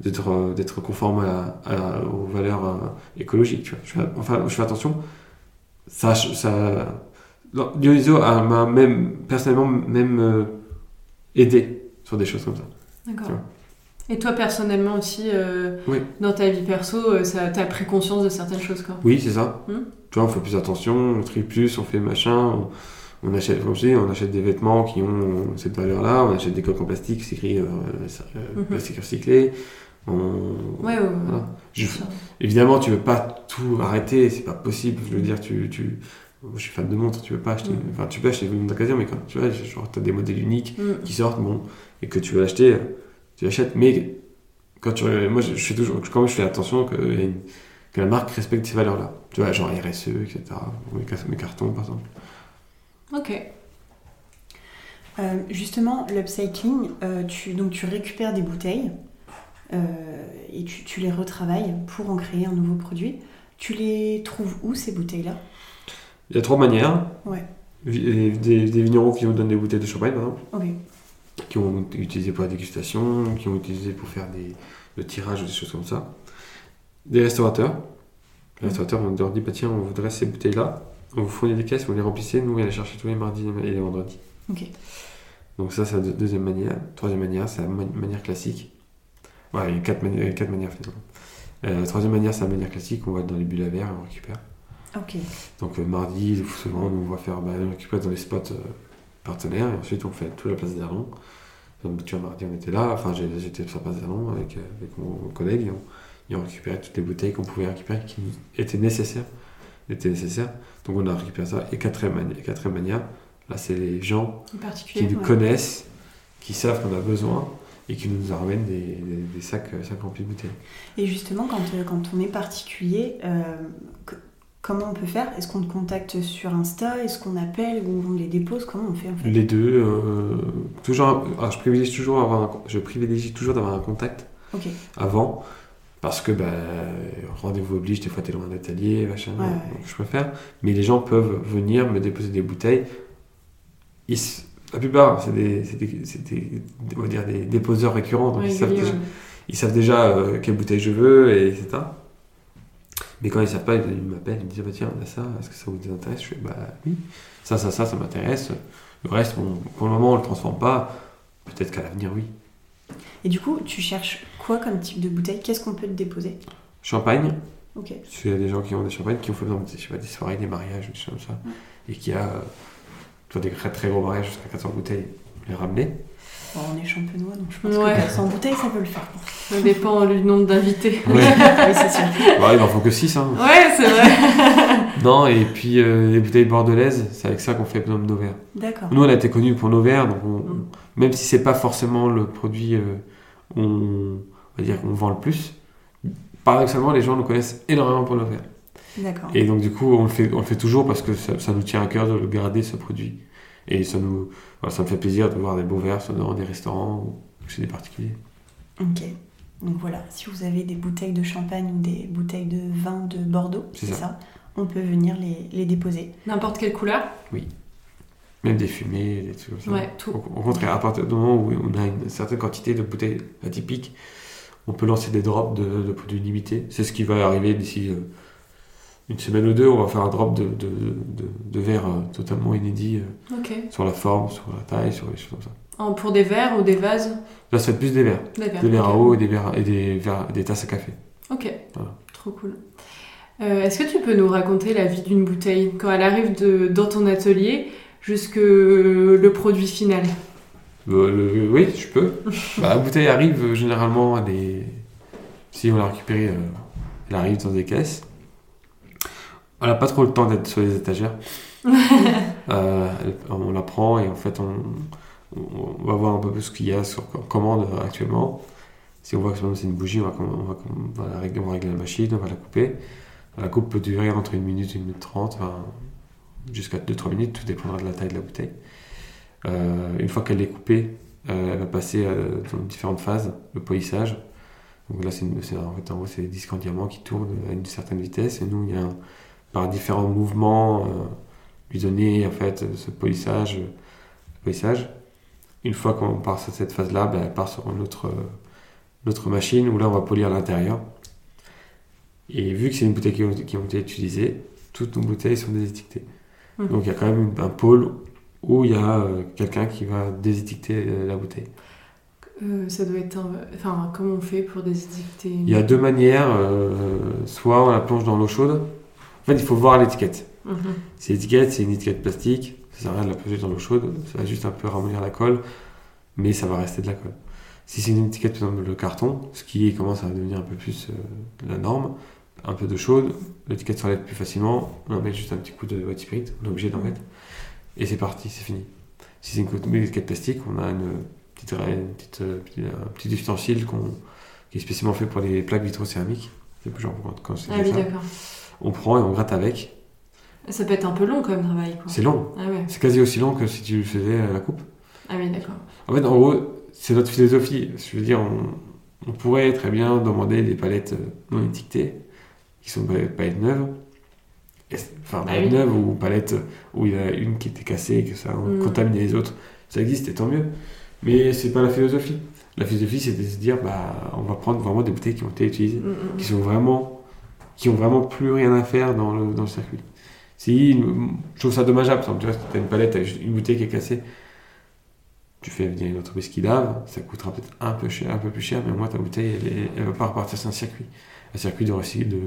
d'être euh, d'être conforme à, à- aux valeurs euh, écologiques. Tu vois. Je fais, enfin, je fais attention. Ça, Dionyso m'a même personnellement même euh, aidé sur des choses comme ça. D'accord. Tu. Et toi personnellement aussi, euh, Oui. dans ta vie perso, euh, ça, t'as pris conscience de certaines choses quoi. Oui, c'est ça. Hmm. Tu vois, on fait plus attention, on trie plus, on fait machin, on, on achète, comme je dis, on achète des vêtements qui ont cette valeur-là, on achète des coques en plastique, c'est écrit euh, euh, Mhm. plastique recyclé. On... Ouais, ouais, ouais. Voilà. Je- Bien sûr. évidemment, tu veux pas tout arrêter, c'est pas possible. Je veux dire, tu, tu... je suis fan de montres, tu veux pas acheter, Mhm. enfin, tu peux acheter une d'occasion, mais quand tu vois, genre, as des modèles uniques Mm. qui sortent, bon, et que tu veux l'acheter, tu l'achètes. Mais quand tu, moi, je, je fais toujours, quand même, je fais attention que, la marque respecte ces valeurs-là. Tu vois, genre RSE, etc. Mes, mes cartons, par exemple. Ok. Euh, justement, l'upcycling, euh, tu, donc tu récupères des bouteilles euh, et tu, tu les retravailles pour en créer un nouveau produit. Tu les trouves où ces bouteilles-là? Il y a trois manières. Ouais. Vi- Des, des vignerons qui nous donnent des bouteilles de champagne, par exemple, Ok. Qui ont utilisé pour la dégustation, qui ont utilisé pour faire des, le tirage ou des choses comme ça. Des restaurateurs. Les restaurateurs, on leur dit, bah, tiens, on voudrait ces bouteilles-là. On vous fournit des caisses, vous les remplissez, nous on va les chercher tous les mardis et les vendredis. Ok. Donc ça, c'est la deux- deuxième manière. Troisième manière, c'est la ma- manière classique. Ouais, il y a quatre, mani- manières finalement. Euh, la troisième manière, c'est la manière classique, on va dans les bulles à verre et on récupère. Ok. Donc euh, mardi, souvent, on va faire, bah, on récupère dans les spots euh, partenaires et ensuite on fait toute la place d'Arlon. Donc tu vois, mardi, on était là, enfin j'étais sur la place d'Arlon avec, euh, avec mon collègue et on, et on récupérait toutes les bouteilles qu'on pouvait récupérer qui étaient nécessaires. étaient nécessaires. Donc on a récupéré ça. Et quatrième, mani- quatrième manière, là c'est les gens En qui nous ouais. connaissent, qui savent qu'on a besoin et qui nous ramènent des, des- des sacs, sacs remplis de bouteilles. Et justement, quand, euh, quand on est particulier, euh, comment on peut faire? Est-ce qu'on te contacte sur Insta? Est-ce qu'on appelle ou on les dépose? Comment on fait en fait? Les deux, euh, toujours, alors je privilégie toujours avoir un- je privilégie toujours d'avoir un contact avant parce que bah, rendez-vous oblige, des fois t'es loin de l'atelier, machin, Ouais, ouais. donc je préfère. Mais les gens peuvent venir me déposer des bouteilles. Ils la plupart, c'est des, c'est des, des- on va dire des déposeurs récurrents, donc ils, savent déjà, ils savent déjà euh, quelle bouteille je veux, et etc. Mais quand ils savent pas, ils m'appellent, ils me disent bah, tiens, on a ça, est-ce que ça vous intéresse? Je fais bah oui, ça, ça, ça, ça m'intéresse. Le reste, bon, pour le moment, on le transforme pas. Peut-être qu'à l'avenir, oui. Et du coup, tu cherches quoi comme type de bouteille? Qu'est-ce qu'on peut te déposer? Champagne, Ok. il y a des gens qui ont des champagnes qui ont fait exemple, je sais pas, des soirées, des mariages, des choses comme ça, et qui a euh, toi, des très, très gros mariages jusqu'à 400 bouteilles, les ramener. Bon, on est champenois, donc je pense Ouais. que 400 bouteilles, ça peut le faire. Ça dépend du nombre d'invités. Ouais. oui, c'est sûr. Bah, il en faut que 6. Hein. Ouais, c'est vrai. Non, et puis euh, les bouteilles bordelaises, c'est avec ça qu'on fait par exemple, nos verres. D'accord. Nous, on a été connus pour nos verres, donc on- Mm. même si c'est pas forcément le produit, euh, on, on va dire qu'on vend le plus, paradoxalement, les gens nous connaissent énormément pour nos verres. D'accord. Et donc, du coup, on le fait, on le fait toujours parce que ça, ça nous tient à cœur de le garder, ce produit. Et ça, nous, ça me fait plaisir de voir des beaux verres dans des restaurants ou chez des particuliers. Ok. Donc voilà, si vous avez des bouteilles de champagne ou des bouteilles de vin de Bordeaux, C'est ça. ça. on peut venir les, les déposer. N'importe quelle couleur? Même des fumées, des trucs comme ça. Ouais, tout. Au, au contraire, à partir du moment où on a une certaine quantité de bouteilles atypiques, on peut lancer des drops de, de produits limités. C'est ce qui va arriver d'ici euh, une semaine ou deux. On va faire un drop de, de, de, de verres euh, totalement inédit euh, Ok. sur la forme, sur la taille, sur les choses comme ça. En- pour des verres ou des vases Là, c'est plus des verres. Des verres. Des verres à eau et des, verres, et des, verres- des tasses à café. Ok, Voilà. trop cool. Euh, Est-ce que tu peux nous raconter la vie d'une bouteille quand elle arrive de, dans ton atelier jusque le produit final? Euh, le- oui, je peux. Bah, la bouteille arrive généralement à des. Si on l'a récupérée, euh, elle arrive dans des caisses. Elle n'a pas trop le temps d'être sur les étagères. Euh, on la prend et en fait, on, va voir un peu ce qu'il y a sur commande euh, actuellement. Si on voit que c'est une bougie, on va, on va- on va la régler, on va régler la machine, on va la couper. La coupe peut durer entre une minute et une minute trente, enfin, jusqu'à 2-3 minutes, tout dépendra de la taille de la bouteille. Euh, une fois qu'elle est coupée, euh, elle va passer dans différentes phases, le polissage. Donc là, c'est en fait, en gros, c'est des disques en diamant qui tournent à une certaine vitesse. Et nous, il y a un- par différents mouvements, euh, lui donner en fait ce polissage. euh, polissage. Une fois qu'on part sur cette phase-là, ben, elle part sur une autre, euh, une autre machine où là, on va polir l'intérieur. Et vu que c'est une bouteille qui, ont- qui ont été utilisées, toutes nos bouteilles sont désétiquetées. Mhm. Donc il y a quand même un pôle où il y a euh, quelqu'un qui va désétiqueter euh, la bouteille. Euh, Ça doit être un... Enfin, comment on fait pour désétiqueter Il y a deux manières, soit on la plonge dans l'eau chaude. En fait, il faut voir l'étiquette. Si l'étiquette, c'est une étiquette plastique, ça sert à rien de la plonger dans l'eau chaude, ça va juste un peu ramollir la colle, mais ça va rester de la colle. Si c'est une étiquette, par exemple, le carton, ce qui commence à devenir un peu plus euh, la norme, un peu de chaude, l'étiquette s'enlève plus facilement, on en met juste un petit coup de white spirit, on est obligé d'en mettre, et c'est parti, c'est fini. Si c'est une, étiquette plastique, on a une petite, une petite, euh, un petit ustensile qui est spécialement fait pour les plaques vitrocéramiques. C'est plus genre quand, c'est Ah oui, d'accord. On prend et on gratte avec. Ça peut être un peu long comme travail. C'est long, Ah ouais. c'est quasi aussi long que si tu faisais euh, la coupe. Ah oui, d'accord. En fait, en gros, c'est notre philosophie. Je veux dire, on, on pourrait très bien demander des palettes euh, non étiquetées, qui sont des palettes neuves. Et Enfin, Ah palettes oui. neuves ou palettes où il y en a une qui était cassée et que ça Mm. contaminé les autres. Ça existe et tant mieux. Mais c'est pas la philosophie. La philosophie, c'est de se dire, bah, on va prendre vraiment des bouteilles qui ont été utilisées, Mm, mm. qui sont vraiment, qui ont vraiment plus rien à faire dans le, dans le circuit. Si, je trouve ça dommageable, par exemple, tu vois, si t'as une palette, t'as juste une bouteille qui est cassée, tu fais venir une entreprise qui lave, ça coûtera peut-être un peu cher, un peu plus cher, mais au moins ta bouteille, elle, est- elle va pas repartir sur un circuit. Un circuit de recycle, de,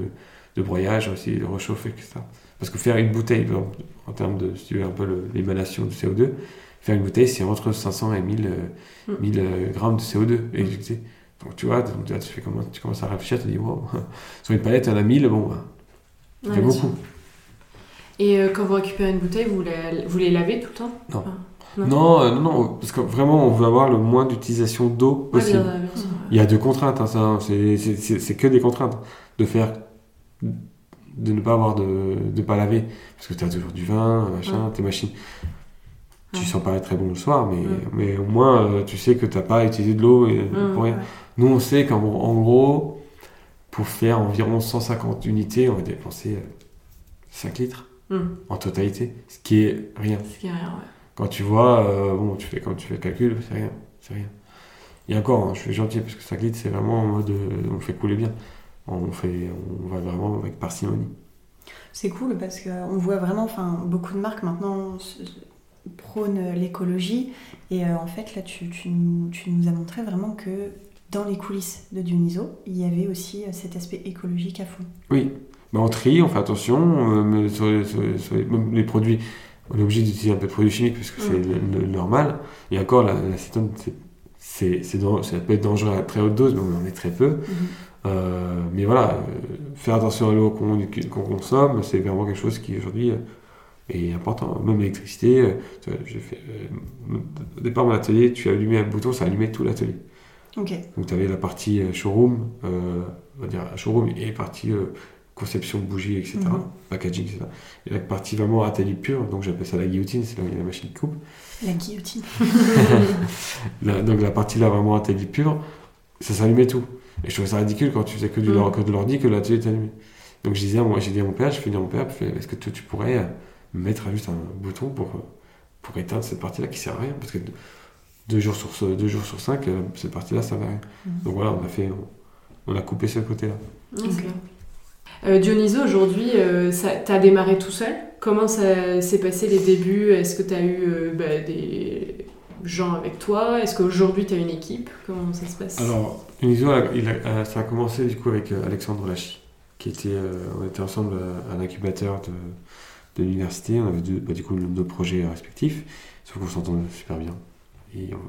de broyage, aussi de réchauffe, etc. Parce que faire une bouteille, par exemple, en termes de, si tu veux, un peu l'émanation de CO2, faire une bouteille, c'est entre 500 et 1000, euh, Mm. 1000 euh, grammes de CO2 éjectés. Donc tu vois, donc, tu, vois, tu fais comment, tu commences à réfléchir, tu te dis, wow, sur une palette, il y en a 1000, bon, bah, ça Ouais, fait bien beaucoup. sûr. Et euh, quand vous récupérez une bouteille, vous, la- vous les lavez tout le temps? Non. Enfin, Non. Non, euh, non, non, parce que vraiment, on veut avoir le moins d'utilisation d'eau possible. bien, bien sûr. Il y a deux contraintes, hein, hein, c'est- que des contraintes. De faire. de ne pas avoir de. de pas laver. Parce que tu as toujours du vin, machin, tes machines. Tu Ouais. sens pas très bon le soir, mais, Ouais. mais au moins, euh, tu sais que tu pas utilisé de l'eau pour rien. Nous, on sait qu'en en gros, pour faire environ 150 unités, on va dépenser euh, 5 litres Hum, en totalité, ce qui est rien. ce qui est rien, ouais. Quand tu vois, euh, bon, tu fais, quand tu fais le calcul, c'est rien, c'est rien. Et encore, hein, je suis gentil parce que 5 litres, c'est vraiment en mode, euh, on fait couler bien. On fait, on va vraiment avec parcimonie. C'est cool parce qu'on voit vraiment, enfin, beaucoup de marques maintenant prônent l'écologie. Et euh, en fait, là, tu, tu nous, tu nous as montré vraiment que dans les coulisses de Dioniso, il y avait aussi euh, cet aspect écologique à fond. Oui, mais on trie, on fait attention, euh, mais sur, les- sur les- sur les, même les produits, on est obligé d'utiliser un peu de produits chimiques parce que c'est Mm. normal. Et encore, la- l'acétone, c'est, ça peut être dangereux à très haute dose, mais on en met très peu. Euh, mais voilà, euh, faire attention à l'eau qu'on consomme, c'est vraiment quelque chose qui aujourd'hui est important. Même l'électricité, au départ, mon atelier, tu allumais un bouton, ça allumait tout l'atelier. Donc tu avais la partie euh, showroom, euh, on va dire showroom et partie euh, conception de bougies, etc. Mhm. Packaging, etc. Et la partie vraiment atelier pur, donc j'appelle ça la guillotine, c'est là où il y a la machine qui coupe. La guillotine. La- donc la partie là vraiment atelier pur, ça s'allumait tout. Et je trouvais ça ridicule quand tu faisais que, du, Mm. que de l'ordi, que l'atelier était allumé. Donc je disais, à moi, j'ai dit à mon père, je fais dire à mon père, est-ce que tu, tu pourrais euh, mettre juste un bouton pour, euh, pour éteindre cette partie-là qui sert à rien? Parce que deux, jours sur, deux jours sur cinq, euh, cette partie-là, ça va rien. Mm. Donc voilà, on a fait, on, on a coupé ce côté-là. Ok. Euh, Dionyso, aujourd'hui, euh, ça- t'as démarré tout seul? Comment ça s'est passé les débuts? Est-ce que t'as eu euh, bah, des gens avec toi? Est-ce qu'aujourd'hui t'as une équipe? Comment ça se passe? Alors, il a- euh, ça a commencé du coup avec euh, Alexandre Lachy, qui était, euh, on était ensemble à un incubateur de, de l'université. On avait deux, bah, du coup deux projets respectifs, sauf qu'on s'entendait super bien.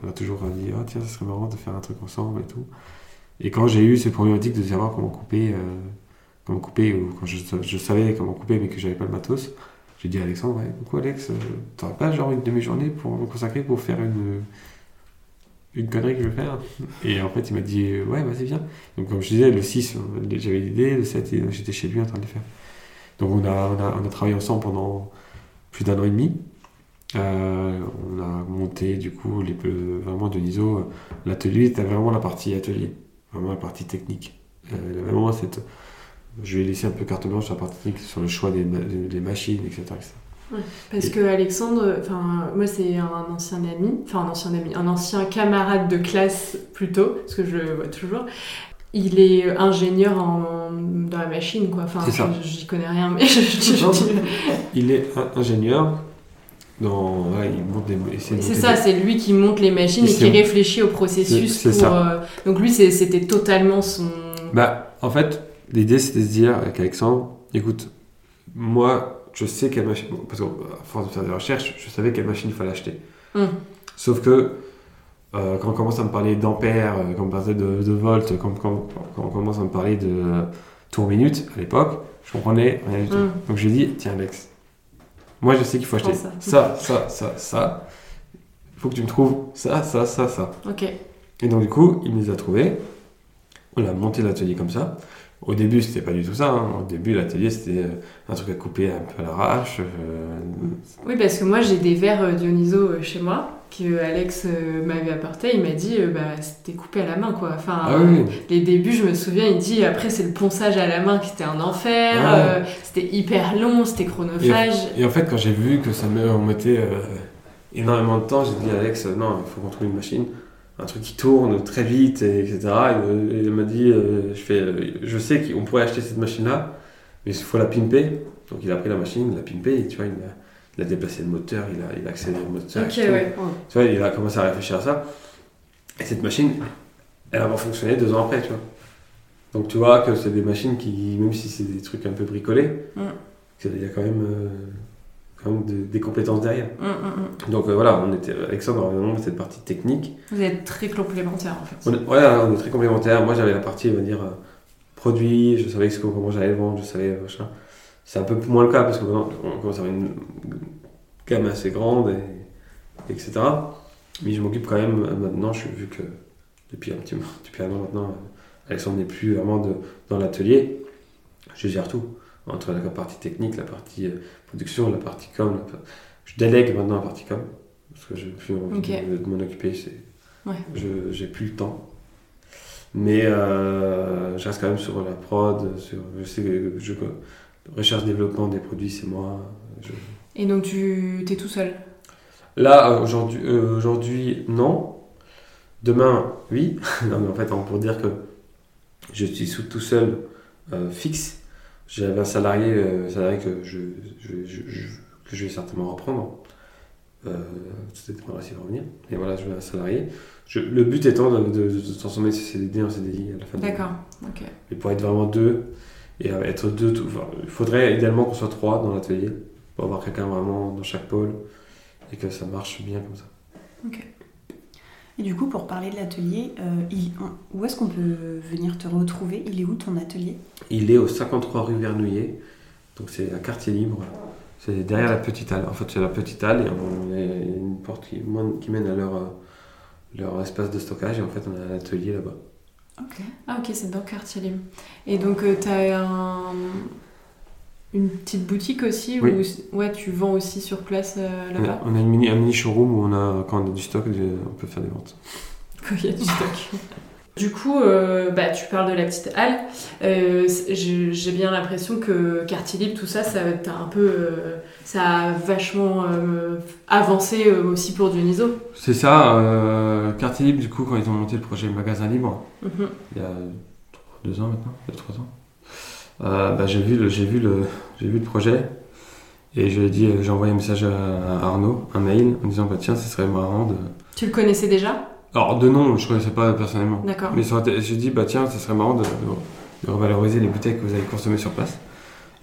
On a toujours dit, ah tiens, ça serait marrant de faire un truc ensemble et tout. Et quand j'ai eu ces problématiques de savoir comment couper, euh, comment couper, ou quand je, savais comment couper mais que j'avais pas le matos, j'ai dit à Alexandre, ouais, coucou Alex, euh, t'aurais pas genre une demi-journée pour me consacrer pour faire une, une connerie que je veux faire? Et en fait, il m'a dit, euh, ouais, vas-y, viens. Donc, comme je disais, le 6, euh, j'avais l'idée, le 7, et j'étais chez lui en train de le faire. Donc, on a, on a travaillé ensemble pendant plus d'un an et demi. Euh, on a monté, du coup, les, vraiment de l'ISO. L'atelier était vraiment la partie atelier, vraiment la partie technique. Euh, vraiment cette. Je lui ai laissé un peu carte blanche sur la partie technique, sur le choix des, ma- des- des machines, etc. etc. Parce que Alexandre, enfin moi c'est un ancien ami, enfin un ancien ami, un ancien camarade de classe plutôt, parce que je le vois toujours. Il est ingénieur en, dans la machine quoi. Enfin j'y connais rien mais je, je- je- Non. je- Il est ingénieur. Dans, voilà, il monte des, C'est ça, des- c'est lui qui monte les machines Et qui réfléchit au processus. C'est- c'est pour, ça. euh, donc lui c'était totalement son. Bah, en fait, l'idée c'était de se dire avec Alexandre, écoute, moi, je sais quelle machine, parce qu'à force de faire des recherches, je savais quelle machine il fallait acheter. Hum. Sauf que euh, quand on commence à me parler d'ampères, euh, quand on parlait de, de volts, quand, quand- quand on commence à me parler de tours minutes à l'époque, je comprenais rien du tout. Hum. Donc je lui ai dit, tiens Alex, moi je sais qu'il faut acheter ça, ça, ça, ça. Il faut que tu me trouves ça, ça, ça, ça. Ok. Et donc, du coup, il me les a trouvés. On a monté l'atelier comme ça. Au début, c'était pas du tout ça. hein. Au début, l'atelier, c'était euh, un truc à couper un peu à l'arrache. euh, Oui, parce que moi j'ai des verres euh, Dionyso euh, chez moi que Alex m'avait apporté. Il m'a dit bah c'était coupé à la main quoi. Enfin, Ah oui, les débuts, je me souviens, il dit après c'est le ponçage à la main qui était un enfer. Ah euh, c'était hyper long, c'était chronophage. Et en fait, quand j'ai vu que ça me on mettait euh, énormément de temps, j'ai dit à Alex, non, il faut qu'on trouve une machine, un truc qui tourne très vite, et, etc. Et, euh, il m'a dit, euh, je, fais, euh, je sais qu'on pourrait acheter cette machine-là, mais il faut la pimper. Donc il a pris la machine, il l'a pimpé, et tu vois, il a, il a déplacé le moteur, il a, il a accéléré le moteur. Ouais. Tu vois, il a commencé à réfléchir à ça. Et cette machine, elle va fonctionner deux ans après, tu vois. Donc tu vois que c'est des machines qui, même si c'est des trucs un peu bricolés, Mm. il y a quand même, euh, quand même de- des compétences derrière. Hum, hum, hum. Donc euh, voilà, on était, Alexandre avait vraiment cette partie technique. Vous êtes très complémentaires en fait. On voilà, on est très complémentaires. Moi j'avais la partie, on va dire, euh, produit, je savais ce comment j'allais vendre, je savais euh, machin. C'est un peu moins le cas parce que maintenant on commence à avoir une gamme assez grande, et, etc. Mais je m'occupe quand même maintenant, je, vu que depuis un petit moment, depuis un an maintenant, Alexandre n'est plus vraiment de- dans l'atelier, je gère tout. Entre la partie technique, la partie euh, production, la partie com. la Je délègue maintenant la partie com, parce que je n'ai plus envie Ok. de, de m'en occuper, Ouais. je j'ai plus le temps. Mais euh, je reste quand même sur la prod, sur, je sais que je, recherche développement des produits, c'est moi. Je- Et donc tu es tout seul? Là, euh, aujourd'hui, euh, aujourd'hui, non. Demain, oui. non, mais en fait, pour dire que je suis tout seul, euh, fixe. J'avais un salarié, euh, salarié que je, je- je- je- que je vais certainement reprendre. Euh, C'était pas réussi à revenir. Et voilà, je veux un salarié. Je- le but étant de, de- de transformer ce CDD en CDI à la fin de D'accord. Ok. Et pour être vraiment deux, et euh, être deux, tout- enfin, il faudrait idéalement qu'on soit trois dans l'atelier, pour avoir quelqu'un vraiment dans chaque pôle, et que ça marche bien comme ça. Et du coup, pour parler de l'atelier, euh, il- où est-ce qu'on peut venir te retrouver? Il est où ton atelier? Il est au 53 rue Vernouillet, donc c'est un quartier libre. C'est derrière la petite halle. En fait, c'est la petite halle et on a une porte qui, mène à leur, euh, leur espace de stockage. Et en fait, on a un atelier là-bas. Ok. Ah ok, c'est dans Quartier Libre. Et donc euh, t'as un... une petite boutique aussi Oui. où ouais, tu vends aussi sur place euh, On a, là-bas on a une mini, un mini showroom où on a, quand on a du stock, on peut faire des ventes. quand il y a du stock. Du coup, euh, bah, tu parles de la petite halle. Euh, j'ai bien l'impression que Quartier Libre, tout ça, ça t'as un peu, ça a vachement avancé aussi pour Dionyso. C'est ça, Quartier Libre, du coup, quand ils ont monté le projet Magasin Libre, Mhm. il y a deux ans maintenant, il y a trois ans, euh, bah, j'ai vu, le- j'ai vu, le- j'ai vu le projet et dit, euh, j'ai envoyé un message à, à Arnaud, un mail, en disant bah, tiens, ce serait marrant de. Tu le connaissais déjà? Alors, de nom, je ne connaissais pas personnellement. D'accord. Mais j'ai dit, bah tiens, ce serait marrant de, de- de revaloriser les bouteilles que vous avez consommées sur place.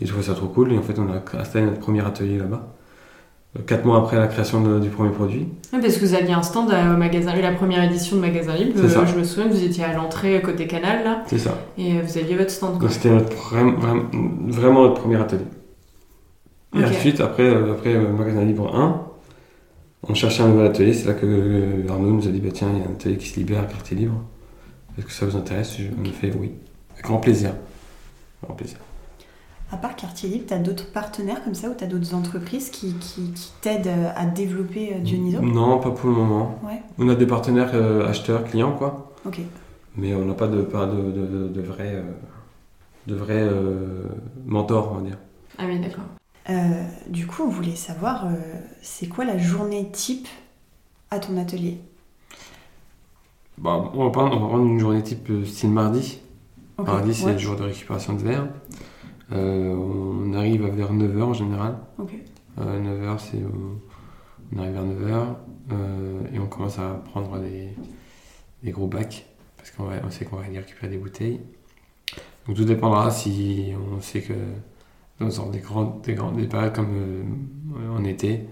Et je trouvais ça trop cool. Et en fait, on a installé notre premier atelier là-bas. Quatre mois après la création de- du premier produit. Ouais, parce que vous aviez un stand au magasin, la première édition de Magasin Libre. Euh, je me souviens, vous étiez à l'entrée côté canal là, C'est ça. et euh, vous aviez votre stand. Donc c'était vraiment notre premier atelier. Et ensuite, après, euh, après euh, Magasin Libre 1, on cherchait un nouvel atelier. C'est là que euh, Arnaud nous a dit, bah tiens, il y a un atelier qui se libère à Quartier Libre. Est-ce que ça vous intéresse? Je- On a fait oui. Avec grand plaisir. Grand plaisir. À part Quartier Libre, tu as d'autres partenaires comme ça ou tu as d'autres entreprises qui, qui, qui t'aident euh, à développer euh, Dionyso Non, pas pour le moment. Ouais. On a des partenaires euh, acheteurs, clients, quoi. Ok. Mais on n'a pas de, pas de, de, de, de vrais, euh, de vrais euh, mentors, on va dire. Ah oui, d'accord. Euh, du coup, on voulait savoir, euh, c'est quoi la journée type à ton atelier? Bah, on, va prendre, on va prendre une journée type style mardi. Ok, Mardi, c'est ouais. le jour de récupération de verre. On arrive vers 9h en général. Ok. Euh, 9h, c'est. on arrive vers 9h euh, et on commence à prendre des, des gros bacs parce qu'on on sait qu'on va aller récupérer des bouteilles. Donc tout dépendra si on sait que dans des, grandes, des, grandes, des périodes comme euh, en été,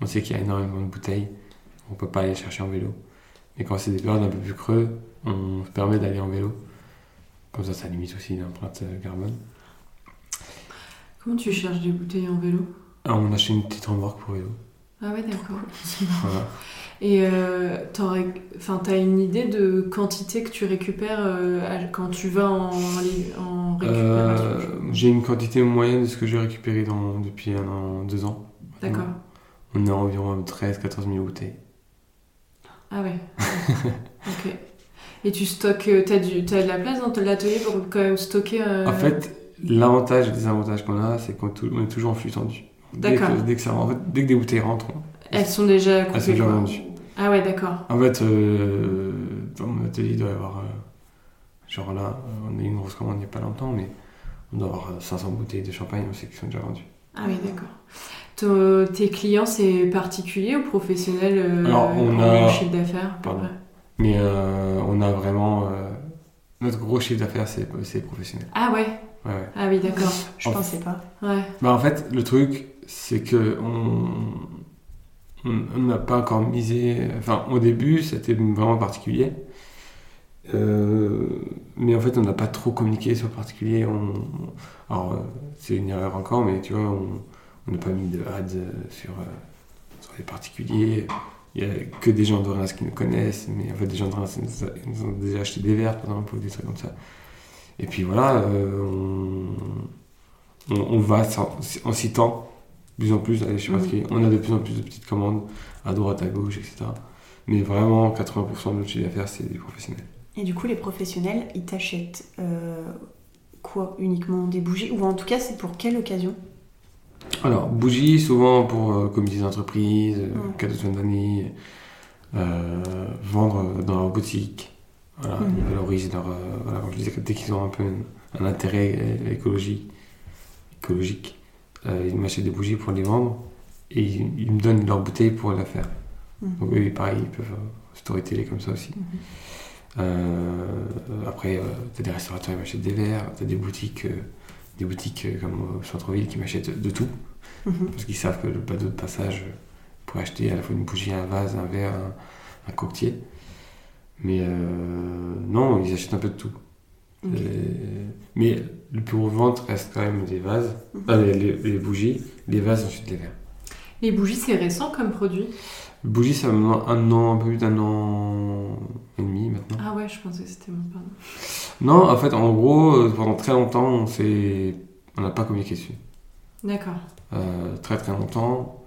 on sait qu'il y a énormément de bouteilles. On peut pas aller chercher en vélo. Mais quand c'est des périodes un peu plus creux, on se permet d'aller en vélo. Comme ça, ça limite aussi l'empreinte euh, carbone. Comment tu cherches des bouteilles en vélo? Ah, on achète une petite remorque pour vélo. Ah ouais, d'accord. Voilà. Et euh, t'as une idée de quantité que tu récupères euh, quand tu vas en, en récupération? Euh, J'ai une quantité moyenne de ce que j'ai récupéré dans, depuis un an, deux ans. D'accord. On est à environ 13-14 000 bouteilles. Ah ouais. ok. Et tu stockes, euh, t'as, du, t'as de la place dans l'atelier pour quand même stocker. En fait, l'avantage et le désavantage qu'on a, c'est qu'on est toujours en flux tendu. Dès D'accord. que, dès, que ça, en fait, dès que des bouteilles rentrent, elles sont déjà coupées. elles sont déjà vendues. Ah ouais, d'accord. En fait, euh, dans mon atelier, il doit y avoir. euh, genre là, euh, on a eu une grosse commande il n'y a pas longtemps, mais on doit avoir euh, 500 bouteilles de champagne, on sait qu'ils sont déjà vendues. Ah oui, d'accord. Tes clients, c'est particulier ou professionnel euh, Alors, on a- chiffre d'affaires? Pardon. Mais euh, on a vraiment. euh, notre gros chiffre d'affaires, c'est c'est professionnel. Ah ouais. Ouais. Ah oui, d'accord. Je En- pensais pas. Ouais. Bah, en fait, le truc, c'est que on n'a pas encore misé. Enfin, au début, c'était vraiment particulier. Euh, mais en fait, on n'a pas trop communiqué sur le particulier. On, alors, c'est une erreur encore, mais tu vois, on n'a pas mis de ads euh, sur, euh, sur les particuliers. Il n'y a que des gens de Reims qui nous connaissent, mais en fait, des gens de Reims ils nous, a- ils nous ont déjà acheté des verres, par exemple, ou des trucs comme ça. Et puis voilà, euh, on, va en citant de plus en plus aller chez Mhm. particulier. On a de plus en plus de petites commandes à droite, à gauche, etc. Mais vraiment, 80% de notre chiffre d'affaires, c'est des professionnels. Et du coup, les professionnels, ils t'achètent euh, quoi Uniquement des bougies? Ou en tout cas, c'est pour quelle occasion? Alors, bougies, souvent pour euh, comités d'entreprise, euh, cadeaux de fin d'année, vendre dans leur boutique. Voilà, ils valorisent leur. euh, voilà, comme je disais, dès qu'ils ont un peu un, un intérêt euh, écologique, écologique euh, ils m'achètent des bougies pour les vendre et ils, ils me donnent leur bouteille pour la faire. Mhm. Donc, eux, pareil, ils peuvent euh, storyteller comme ça aussi. Mhm. Euh, après, euh, t'as des restaurateurs qui m'achètent des verres, t'as des boutiques, euh, des boutiques comme au centre-ville qui m'achètent de tout. Mhm. Parce qu'ils savent que le bateau de passage pour acheter à la fois une bougie, un vase, un verre, un, un coquetier. Mais euh, non, ils achètent un peu de tout. Mais le plus gros vente reste quand même les vases. Ah, les, les- les bougies, les vases, ensuite les verres. Les bougies, c'est récent comme produit? Les bougies, ça maintenant un an, un peu plus d'un an et demi maintenant. Ah ouais, je pensais que c'était mon pardon. Non, en fait, en gros, euh, pendant très longtemps, on s'est- on n'a pas communiqué dessus. D'accord. Euh, très très longtemps,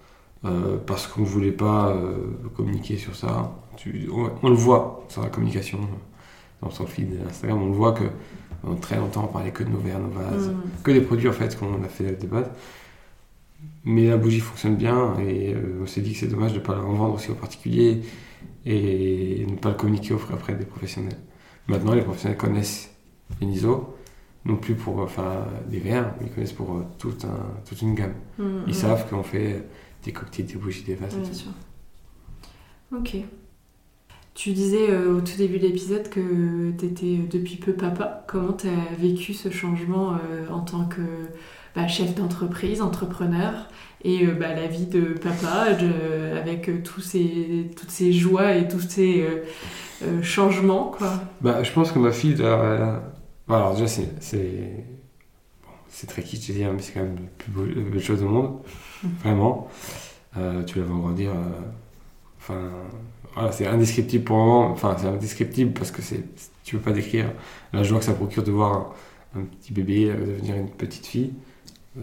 euh, parce qu'on ne voulait pas euh, communiquer sur ça. Tu- on, on le voit sur la communication, dans son feed Instagram, on le voit que pendant très longtemps, on parlait que de nos verres, nos vases, Mm. que des produits en fait qu'on a fait des bases. Mais la bougie fonctionne bien et euh, on s'est dit que c'est dommage de ne pas la revendre aussi aux particuliers et ne pas le communiquer auprès après des professionnels. Maintenant, les professionnels connaissent Eniso, non plus pour euh, faire des verres, mais ils connaissent pour euh, tout un- toute une gamme. Mm, Ils mm. savent qu'on fait des cocktails, des bougies, des vases. Bien sûr. Ok. Tu disais euh, au tout début de l'épisode que tu étais depuis peu papa. Comment tu as vécu ce changement euh, en tant que bah, chef d'entreprise, entrepreneur et euh, bah, la vie de papa de- avec euh, tous ces, toutes ces joies et tous ces euh, euh, changements quoi? Bah, je pense que ma fille, bon, alors déjà, c'est, c'est... très kitsch de dire, mais c'est quand même la plus belle chose au monde. Vraiment. Euh, tu la vois grandir. euh, Enfin, voilà, c'est indescriptible pour le moment. Enfin, c'est indescriptible parce que c'est, tu peux pas décrire la joie que ça procure de voir un, un petit bébé euh, devenir une petite fille. Euh,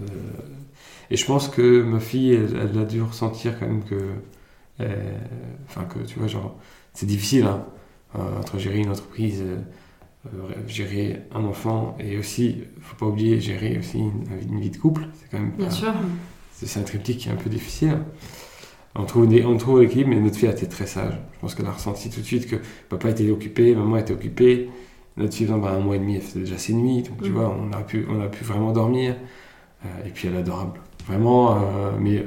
et je pense que ma fille, elle, elle a dû ressentir quand même que, euh, enfin que tu vois, genre, c'est difficile hein, entre gérer une entreprise, euh, gérer un enfant et aussi, faut pas oublier, gérer aussi une, une vie de couple. C'est quand même Bien sûr. c'est c'est un triptyque qui est un peu difficile. On trouve, des, on trouve l'équilibre, mais notre fille a été très sage. Je pense qu'elle a ressenti tout de suite que papa était occupé, maman était occupée. Notre fille, dans un mois et demi, elle faisait déjà ses nuits. Donc, tu Mhm. vois, on a, pu, on a pu vraiment dormir. Euh, et puis, elle est adorable. Vraiment, euh, mais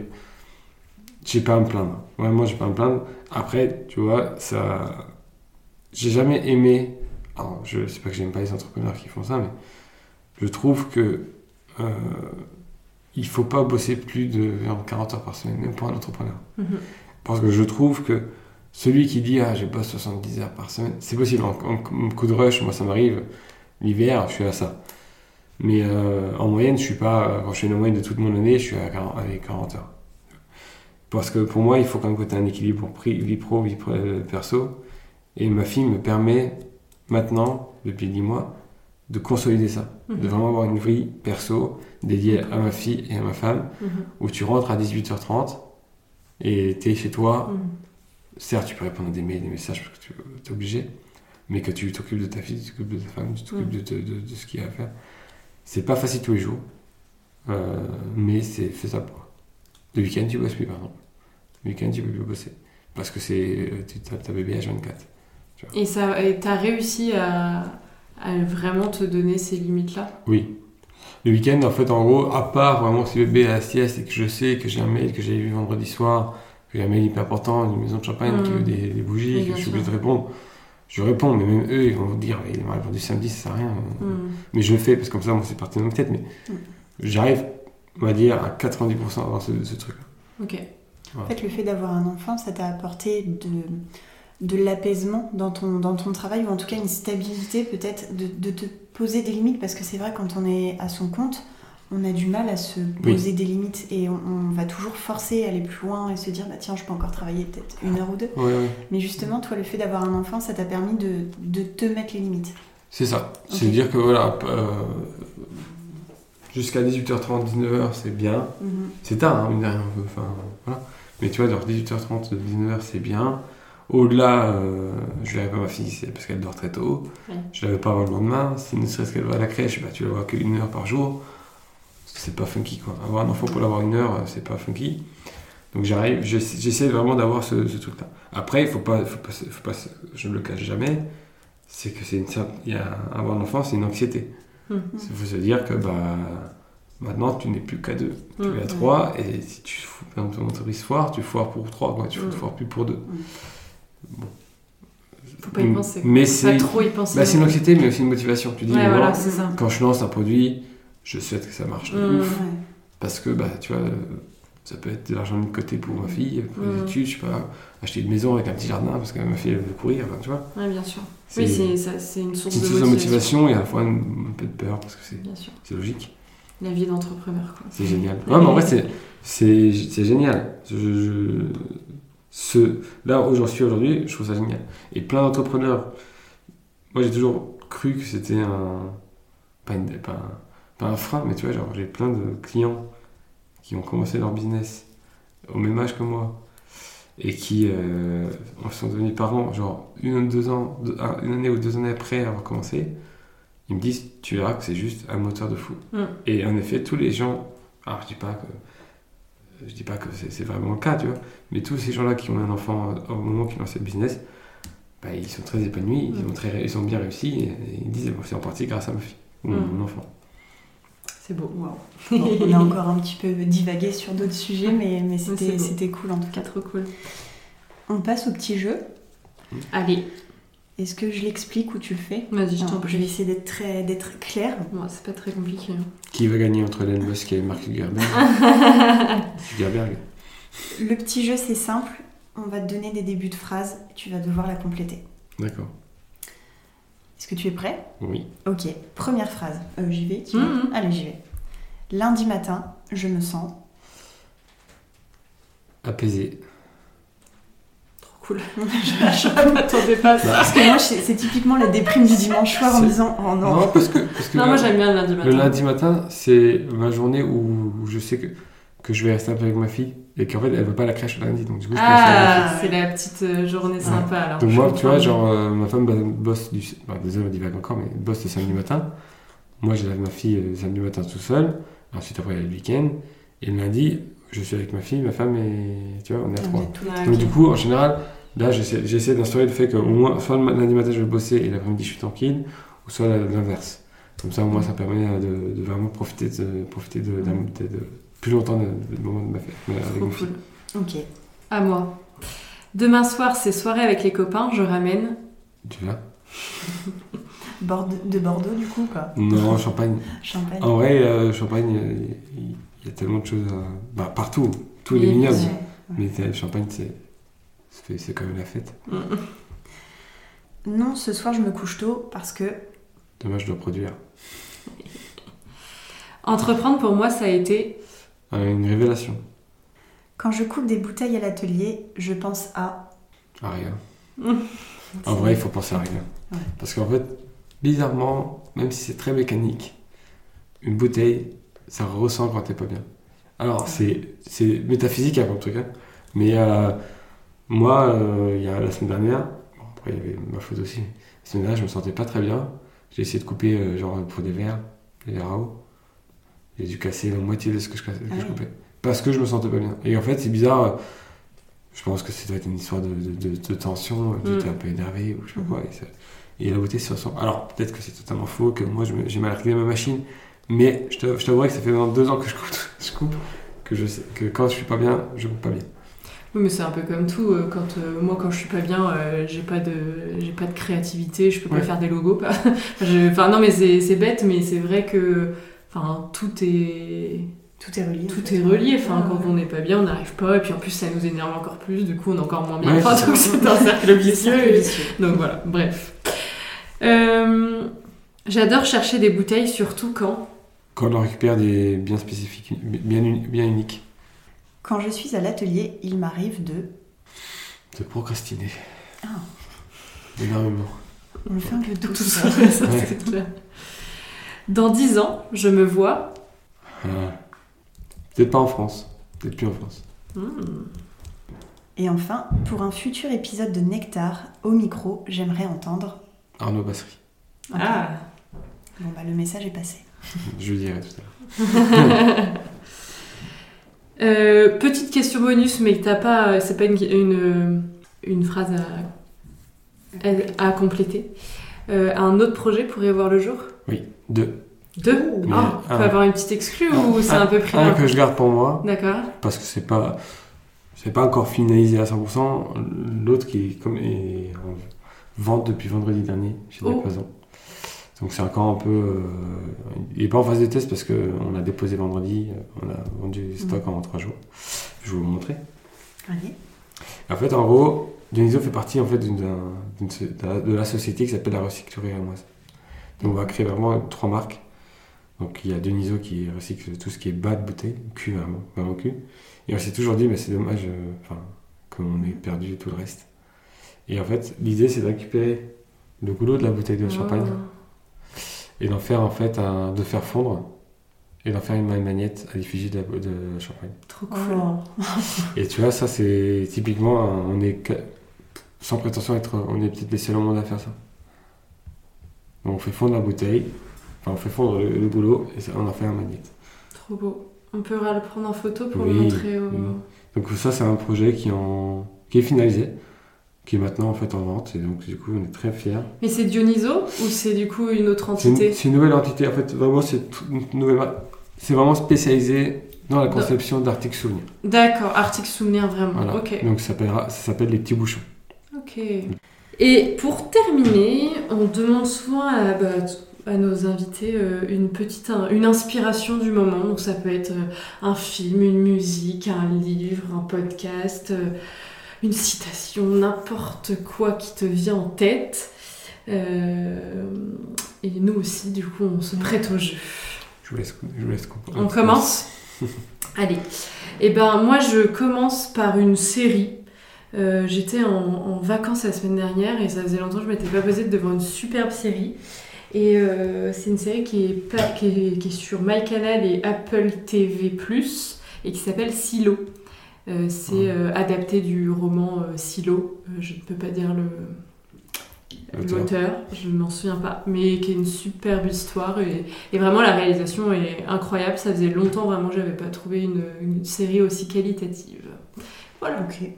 j'ai pas à me plaindre. Vraiment, j'ai pas à me plaindre. Après, tu vois, ça. J'ai jamais aimé. Alors, je sais pas que j'aime pas les entrepreneurs qui font ça, mais je trouve que. euh, il faut pas bosser plus de 40 heures par semaine, même pour un entrepreneur. Mhm. Parce que je trouve que celui qui dit Ah, je bosse 70 heures par semaine, c'est possible. En, en- en coup de rush, moi ça m'arrive. L'hiver, je suis à ça. Mais euh, en moyenne, je suis pas. Quand je fais une moyenne de toute mon année, je suis à 40, avec 40 heures. Parce que pour moi, il faut quand même que tu aies un équilibre vie pro, vie euh, perso. Et ma fille me permet maintenant, depuis 10 mois, de consolider ça. De Mhm. vraiment avoir une vie perso dédiée à ma fille et à ma femme Mhm. où tu rentres à 18h30 et tu es chez toi. Mhm. Certes, tu peux répondre à des mails, des messages parce que tu es obligé, mais que tu t'occupes de ta fille, tu t'occupes de ta femme, tu t'occupes de, de- de ce qu'il y a à faire. C'est pas facile tous les jours, euh, mais c'est faisable. Le week-end, tu bosses plus, par exemple. Le week-end, tu peux plus bosser parce que c'est euh, tu as ta bébé H24. Et ça, et t'as réussi à, à vraiment te donner ces limites-là? Oui. Le week-end, en fait, en gros, à part vraiment si le bébé est à la sieste et que je sais que j'ai un mail que j'ai vu vendredi soir, que j'ai un mail hyper important d'une maison de champagne Mm. qui veut des, des bougies, que je suis obligé de répondre, je réponds, mais même eux, ils vont vous dire, il m'a répondu samedi, ça sert à rien. Mhm. Mais je le fais parce que comme ça, c'est parti dans ma tête, mais Mm. j'arrive, on va dire, à 90% à avoir ce, ce truc. Ok. En fait, le fait d'avoir un enfant, ça t'a apporté de, de l'apaisement dans ton, dans ton travail, ou en tout cas une stabilité peut-être de, de te poser des limites, parce que c'est vrai, quand on est à son compte, on a du mal à se poser des limites et on, on va toujours forcer à aller plus loin et se dire, bah tiens, je peux encore travailler peut-être une heure ou deux. Mais justement, toi, le fait d'avoir un enfant, ça t'a permis de, de te mettre les limites. C'est ça. C'est-à-dire que voilà, euh, jusqu'à 18h30, 19h, c'est bien. Mhm. C'est tard, hein, rien, Enfin, voilà. Mais tu vois, genre 18h30, 19h, c'est bien. Au-delà, euh, je verrai pas ma fille, parce qu'elle dort très tôt. Ouais. Je la vais pas avant le lendemain. Si ne serait-ce qu'elle va à la crèche, bah, tu la vois qu'une heure par jour. C'est pas funky, quoi. Avoir un enfant pour l'avoir une heure, c'est pas funky. Donc j'arrive, j'essa- j'essaie vraiment d'avoir ce, ce truc-là. Après, il faut pas, faut pas, se- faut pas, se- je ne le cache jamais, c'est que c'est une, y a, avoir un enfant, c'est une anxiété. Il faut se dire que bah, maintenant, tu n'es plus qu'à deux. Tu es à trois, et si tu dans ton entreprise foire, tu foires pour trois, quoi. tu ne Mhm. foires plus pour deux. Faut pas y Mm. penser. Mais Pas c'est trop y penser. bah, c'est une anxiété, mais aussi une motivation. Tu dis, Ouais, voilà, ça. quand je lance un produit, je souhaite que ça marche Mhm. ouf. Ouais. Parce que, bah, tu vois, ça peut être de l'argent de côté pour ma fille, pour les Mhm. études, je sais pas, acheter une maison avec un petit jardin parce que ma fille elle veut courir, enfin, tu vois. Ouais, bien sûr. C'est Oui, c'est une source une de source de motivation. motivation et à la fois un, un peu de peur parce que c'est logique, La vie d'entrepreneur, quoi. c'est génial. Ouais, mais en vrai, c'est- génial. Je- je- ce, là où j'en suis aujourd'hui, je trouve ça génial. Et plein d'entrepreneurs moi j'ai toujours cru que c'était un. Pas, une- pas un, pas un frein, mais tu vois, genre j'ai plein de clients qui ont commencé leur business au même âge que moi et qui euh, sont devenus parents, genre une ou deux ans, deux- un- une année ou deux années après avoir commencé. Ils me disent, tu verras que c'est juste un moteur de fou. Mm. Et en effet, tous les gens, alors je dis pas que je dis pas que c'est vraiment le cas, tu vois, mais tous ces gens-là qui ont un enfant au moment qu'ils lancent le business, bah, ils sont très épanouis, ils, Mm. ont très, ils ont bien réussi, et, et ils disent, Bon, c'est en partie grâce à ma fille, ou Mm. mon enfant. C'est beau. Bon, on a encore un petit peu divagué sur d'autres sujets, mais, c'était cool en tout cas. Trop cool. On passe au petit jeu. Allez, Est-ce que je l'explique ou tu le fais vas-y, je t'en Je vais prie. essayer d'être très, d'être claire. Bon, c'est pas très compliqué. hein. Qui va gagner entre Elon Musk et Mark Zuckerberg Zuckerberg. Le petit jeu, c'est simple. On va te donner des débuts de phrases. Tu vas devoir la compléter. D'accord. Est-ce que tu es prêt Oui. Ok. Première phrase. Euh, j'y vais tu y vas Mhm. Allez, j'y vais. Lundi matin, je me sens. Apaisé. Cool. je m'attendais pas à ça. Parce que moi, c'est typiquement la déprime du dimanche soir en me disant Oh non. Non, parce que, parce que Non, moi j'aime bien le lundi matin. le lundi matin, c'est ma journée où, où je sais que, que je vais rester un peu avec ma fille et qu'en fait, elle veut pas la crèche le lundi, donc du coup, je. Ah, c'est la petite euh, journée sympa alors. Donc moi, tu vois, genre, euh, ma femme bosse du... Bah, désolé, on divague encore, mais bosse le samedi matin. Moi, j'ai ma fille euh, le samedi matin tout seul. Ensuite, après, il y a le week-end. Et le lundi, je suis avec ma fille, ma femme et... Tu vois, on est à On trois. est. Donc du coup, en général, là, j'essaie d'instaurer le fait qu'au moins, soit le lundi matin, je vais bosser et l'après-midi, je suis tranquille, ou soit l'inverse. Comme ça, au moins, ça permet de, de vraiment profiter de, profiter de, de- plus longtemps de, de, moment de ma fête avec Trop ma fille. cool. Ok. À moi. Demain soir, c'est soirée avec les copains. Je ramène. Tu vas? Bordeaux- de Bordeaux, du coup, quoi. Non, Champagne. Champagne. En vrai, euh, Champagne, euh, il y, a tellement de choses. bah, partout, Oui, vignobles. Ouais. Mais euh, Champagne, c'est quand même la fête. Non, ce soir, je me couche tôt parce que. Demain, je dois produire. Entreprendre pour moi, ça a été. Euh, une révélation. Quand je coupe des bouteilles à l'atelier, je pense à. À rien. Mm. En vrai, il faut penser à rien. Ouais. Parce qu'en fait, bizarrement, même si c'est très mécanique, une bouteille, ça ressent quand t'es pas bien. Alors, c'est c'est métaphysique comme truc, hein. mais euh, moi, euh, il y a la semaine dernière, bon, après il y avait ma faute aussi, la semaine dernière, je me sentais pas très bien. J'ai essayé de couper, euh, genre, pour des verres, des verres à eau. J'ai dû casser la moitié de ce que je, cassais- que Ah je coupais. Parce que je me sentais pas bien. Et en fait, c'est bizarre. euh, Je pense que ça doit être une histoire de, de, de- de tension, tu Mm. t'es un peu énervé ou je sais pas Mhm. quoi. Et, ça- et la beauté se ressent. Alors peut-être que c'est totalement faux, que moi j'ai mal réglé ma machine, mais je t'av- je t'avouerai que ça fait maintenant deux ans que je coupe, je coupe que je sais que quand je suis pas bien, je coupe pas bien. Oui, mais c'est un peu comme tout. euh, Quand, euh, moi, quand je suis pas bien, euh, j'ai pas de, j'ai pas de créativité, je peux pas Ouais. faire des logos. Pas. Je- Enfin, non, mais c'est c'est bête, mais c'est vrai que, enfin, tout est, Tout est relié. en tout fait. est relié. Enfin, Ouais, quand ouais. on n'est pas bien, on n'arrive pas, et puis en plus, ça nous énerve encore plus. Du coup, on est encore moins bien. Ouais, Enfin, donc c'est un cercle vicieux. C'est et- vicieux. Donc voilà, bref. Euh, J'adore chercher des bouteilles, surtout quand. Quand on récupère des biens spécifiques, bien, uni- bien uniques, Quand je suis à l'atelier, il m'arrive de. de procrastiner. Ah. Énormément. On le fait un peu Tout tous. ça, ça, Ouais. c'est clair. Dans 10 ans, je me vois. Ah. Peut-être pas en France, peut-être plus en France. Hmm. Et enfin, pour un futur épisode de Nectar, au micro, j'aimerais entendre. Arnaud Bassery, Ok. Ah, Bon, bah, le message est passé. Je le dirai tout à l'heure. Euh, petite question bonus, mais que t'as pas, c'est pas une, une, une phrase à, à compléter. Euh, un autre projet pourrait voir le jour? Oui, deux. Deux? Oh. Ah, on peut un. avoir une petite exclue ou c'est un peu pris Un que je garde pour moi, D'accord. parce que c'est pas c'est pas encore finalisé à 100%. L'autre qui est, comme, est en vente depuis vendredi dernier chez Oh. Diapason. Donc c'est encore un peu. euh, il est pas en phase de test parce qu'on a déposé vendredi, euh, on a vendu Mm. le stock en trois jours. Je vais vous montrer. Allez. En fait, en gros, Dionyso fait partie en fait de, la, de la société qui s'appelle la Recyclerie Amoise. Donc on va créer vraiment trois marques. Donc il y a Dionyso qui recycle tout ce qui est bas de bouteille, cul vraiment, vraiment cul. Et on s'est toujours dit, mais c'est dommage, euh, enfin, qu'on ait perdu tout le reste. Et en fait, l'idée c'est de récupérer le goulot de la bouteille de champagne Oh. Et d'en faire en fait un, de faire fondre et d'en faire une magnette à l'effigie de, la- de champagne. Trop cool. Et tu vois, ça c'est typiquement, un- on est sans prétention être, on est peut-être les seuls au monde à faire ça. Donc on fait fondre la bouteille, enfin on fait fondre le, le boulot et ça- on en fait un magnète. Trop beau. On pourra le prendre en photo pour Oui, le montrer au... oui. Donc ça c'est un projet qui, en, qui est finalisé, qui est maintenant en fait en vente et donc du coup on est très fiers. Mais c'est Dionyso ou c'est du coup une autre entité? c'est une nouvelle entité, en fait vraiment c'est une nouvelle. C'est vraiment spécialisé dans la conception d'articles souvenirs. D'accord, article souvenir vraiment. Voilà. Ok. Donc ça s'appelle les petits bouchons. Ok. Et pour terminer, on demande souvent à, bah, à nos invités euh, une petite un- une inspiration du moment. Donc ça peut être euh, un film, une musique, un livre, un podcast, euh, une citation, n'importe quoi qui te vient en tête. Euh, et nous aussi, du coup, on se prête au jeu. Je vous laisse, je vous laisse comprendre. On commence Allez. Eh ben, moi, je commence par une série. Euh, J'étais en, en vacances la semaine dernière et ça faisait longtemps que je m'étais pas posée devant une superbe série. Et euh, c'est une série qui est, pas, qui, est, qui est sur MyCanal et Apple TV+, et qui s'appelle Silo. Euh, c'est Ouais. euh, adapté du roman euh, Silo. Euh, je ne peux pas dire le, L'auteur. je ne m'en souviens pas, mais qui est une superbe histoire et, et vraiment la réalisation est incroyable. Ça faisait longtemps vraiment que j'avais pas trouvé une, une série aussi qualitative. Voilà. Ok.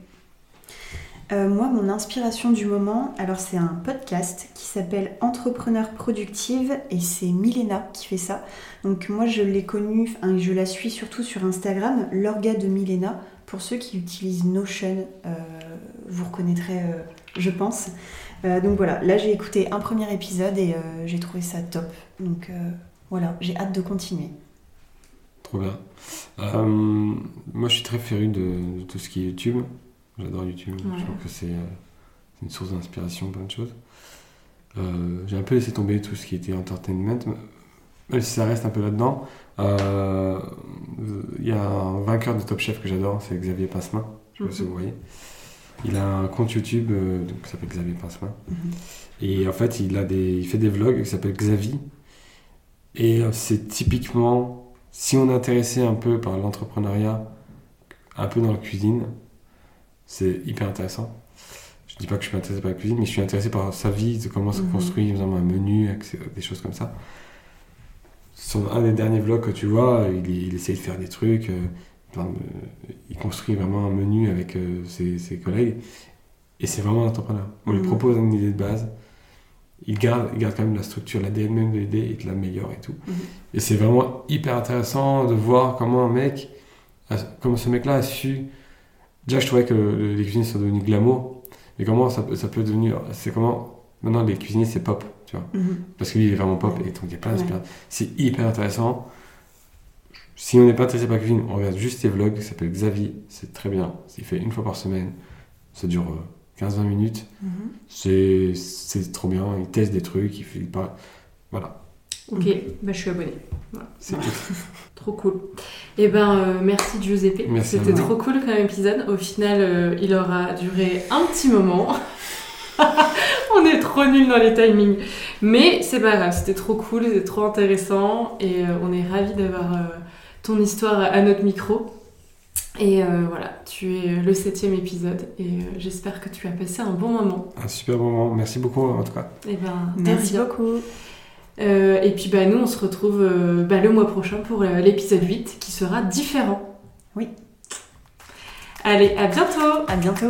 Euh, moi, mon inspiration du moment, alors c'est un podcast qui s'appelle Entrepreneur Productive et c'est Milena qui fait ça. Donc moi, je l'ai connue, je la suis surtout sur Instagram, l'orga de Milena. Pour ceux qui utilisent Notion, euh, vous reconnaîtrez, euh, je pense. Euh, donc voilà, là j'ai écouté un premier épisode et j'ai trouvé ça top. Donc voilà, j'ai hâte de continuer. Trop bien. Euh, moi, je suis très féru de, de tout ce qui est YouTube. J'adore YouTube. Ouais. Je trouve que c'est c'est une source d'inspiration, plein de choses. Euh, J'ai un peu laissé tomber tout ce qui était entertainment, même si ça reste un peu là-dedans. Euh, Il y a un vainqueur de Top Chef que j'adore, c'est Xavier Passemin. Je sais pas si Mhm. vous voyez. Il a un compte YouTube euh, donc, qui s'appelle Xavier Passemin. Mhm. Et en fait, il, a des, il fait des vlogs qui s'appellent Xavi. Et euh, c'est typiquement, si on est intéressé un peu par l'entrepreneuriat, un peu dans la cuisine, c'est hyper intéressant. Je dis pas que je suis intéressé par la cuisine, mais je suis intéressé par sa vie, de comment se Mhm. construit, notamment un menu, des choses comme ça. Sur un des derniers vlogs que tu vois, il, il essaye de faire des trucs. euh, de- il construit vraiment un menu avec euh, ses, ses collègues. Et c'est vraiment un entrepreneur. On lui Mhm. propose une idée de base. Il garde, il garde quand même la structure, l'ADN même de l'idée, il te l'améliore et tout. Mhm. Et c'est vraiment hyper intéressant de voir comment un mec, a- comment ce mec-là a su. Déjà, je trouvais que le- les cuisiniers sont devenus glamour, mais comment ça, ça peut devenir. C'est comment. Maintenant, les cuisiniers, c'est pop, tu vois. Mhm. Parce que lui, il est vraiment pop, et donc il y a plein Ouais. d'inspiration. C'est hyper intéressant. Si on n'est pas intéressé par la cuisine, on regarde juste ses vlogs, il s'appelle Xavier, c'est très bien. Il fait une fois par semaine, ça dure euh, 15-20 minutes. Mhm. C'est c'est trop bien, il teste des trucs, il fait parle. Voilà, Ok, bah, je suis abonnée. c'est Trop cool. Et ben, euh, merci Giuseppe. C'était trop cool comme épisode. Au final, euh, il aura duré un petit moment. On est trop nuls dans les timings. Mais c'est pas grave, c'était trop cool, c'était trop intéressant. Et euh, on est ravis d'avoir euh, ton histoire à notre micro. Et euh, voilà, tu es le septième épisode. Et euh, j'espère que tu as passé un bon moment. un super moment. Merci beaucoup en tout cas. Et ben, de Merci beaucoup. Euh, et puis bah, nous, on se retrouve euh, bah, le mois prochain pour euh, l'épisode 8 qui sera différent. Oui. Allez, à bientôt À bientôt.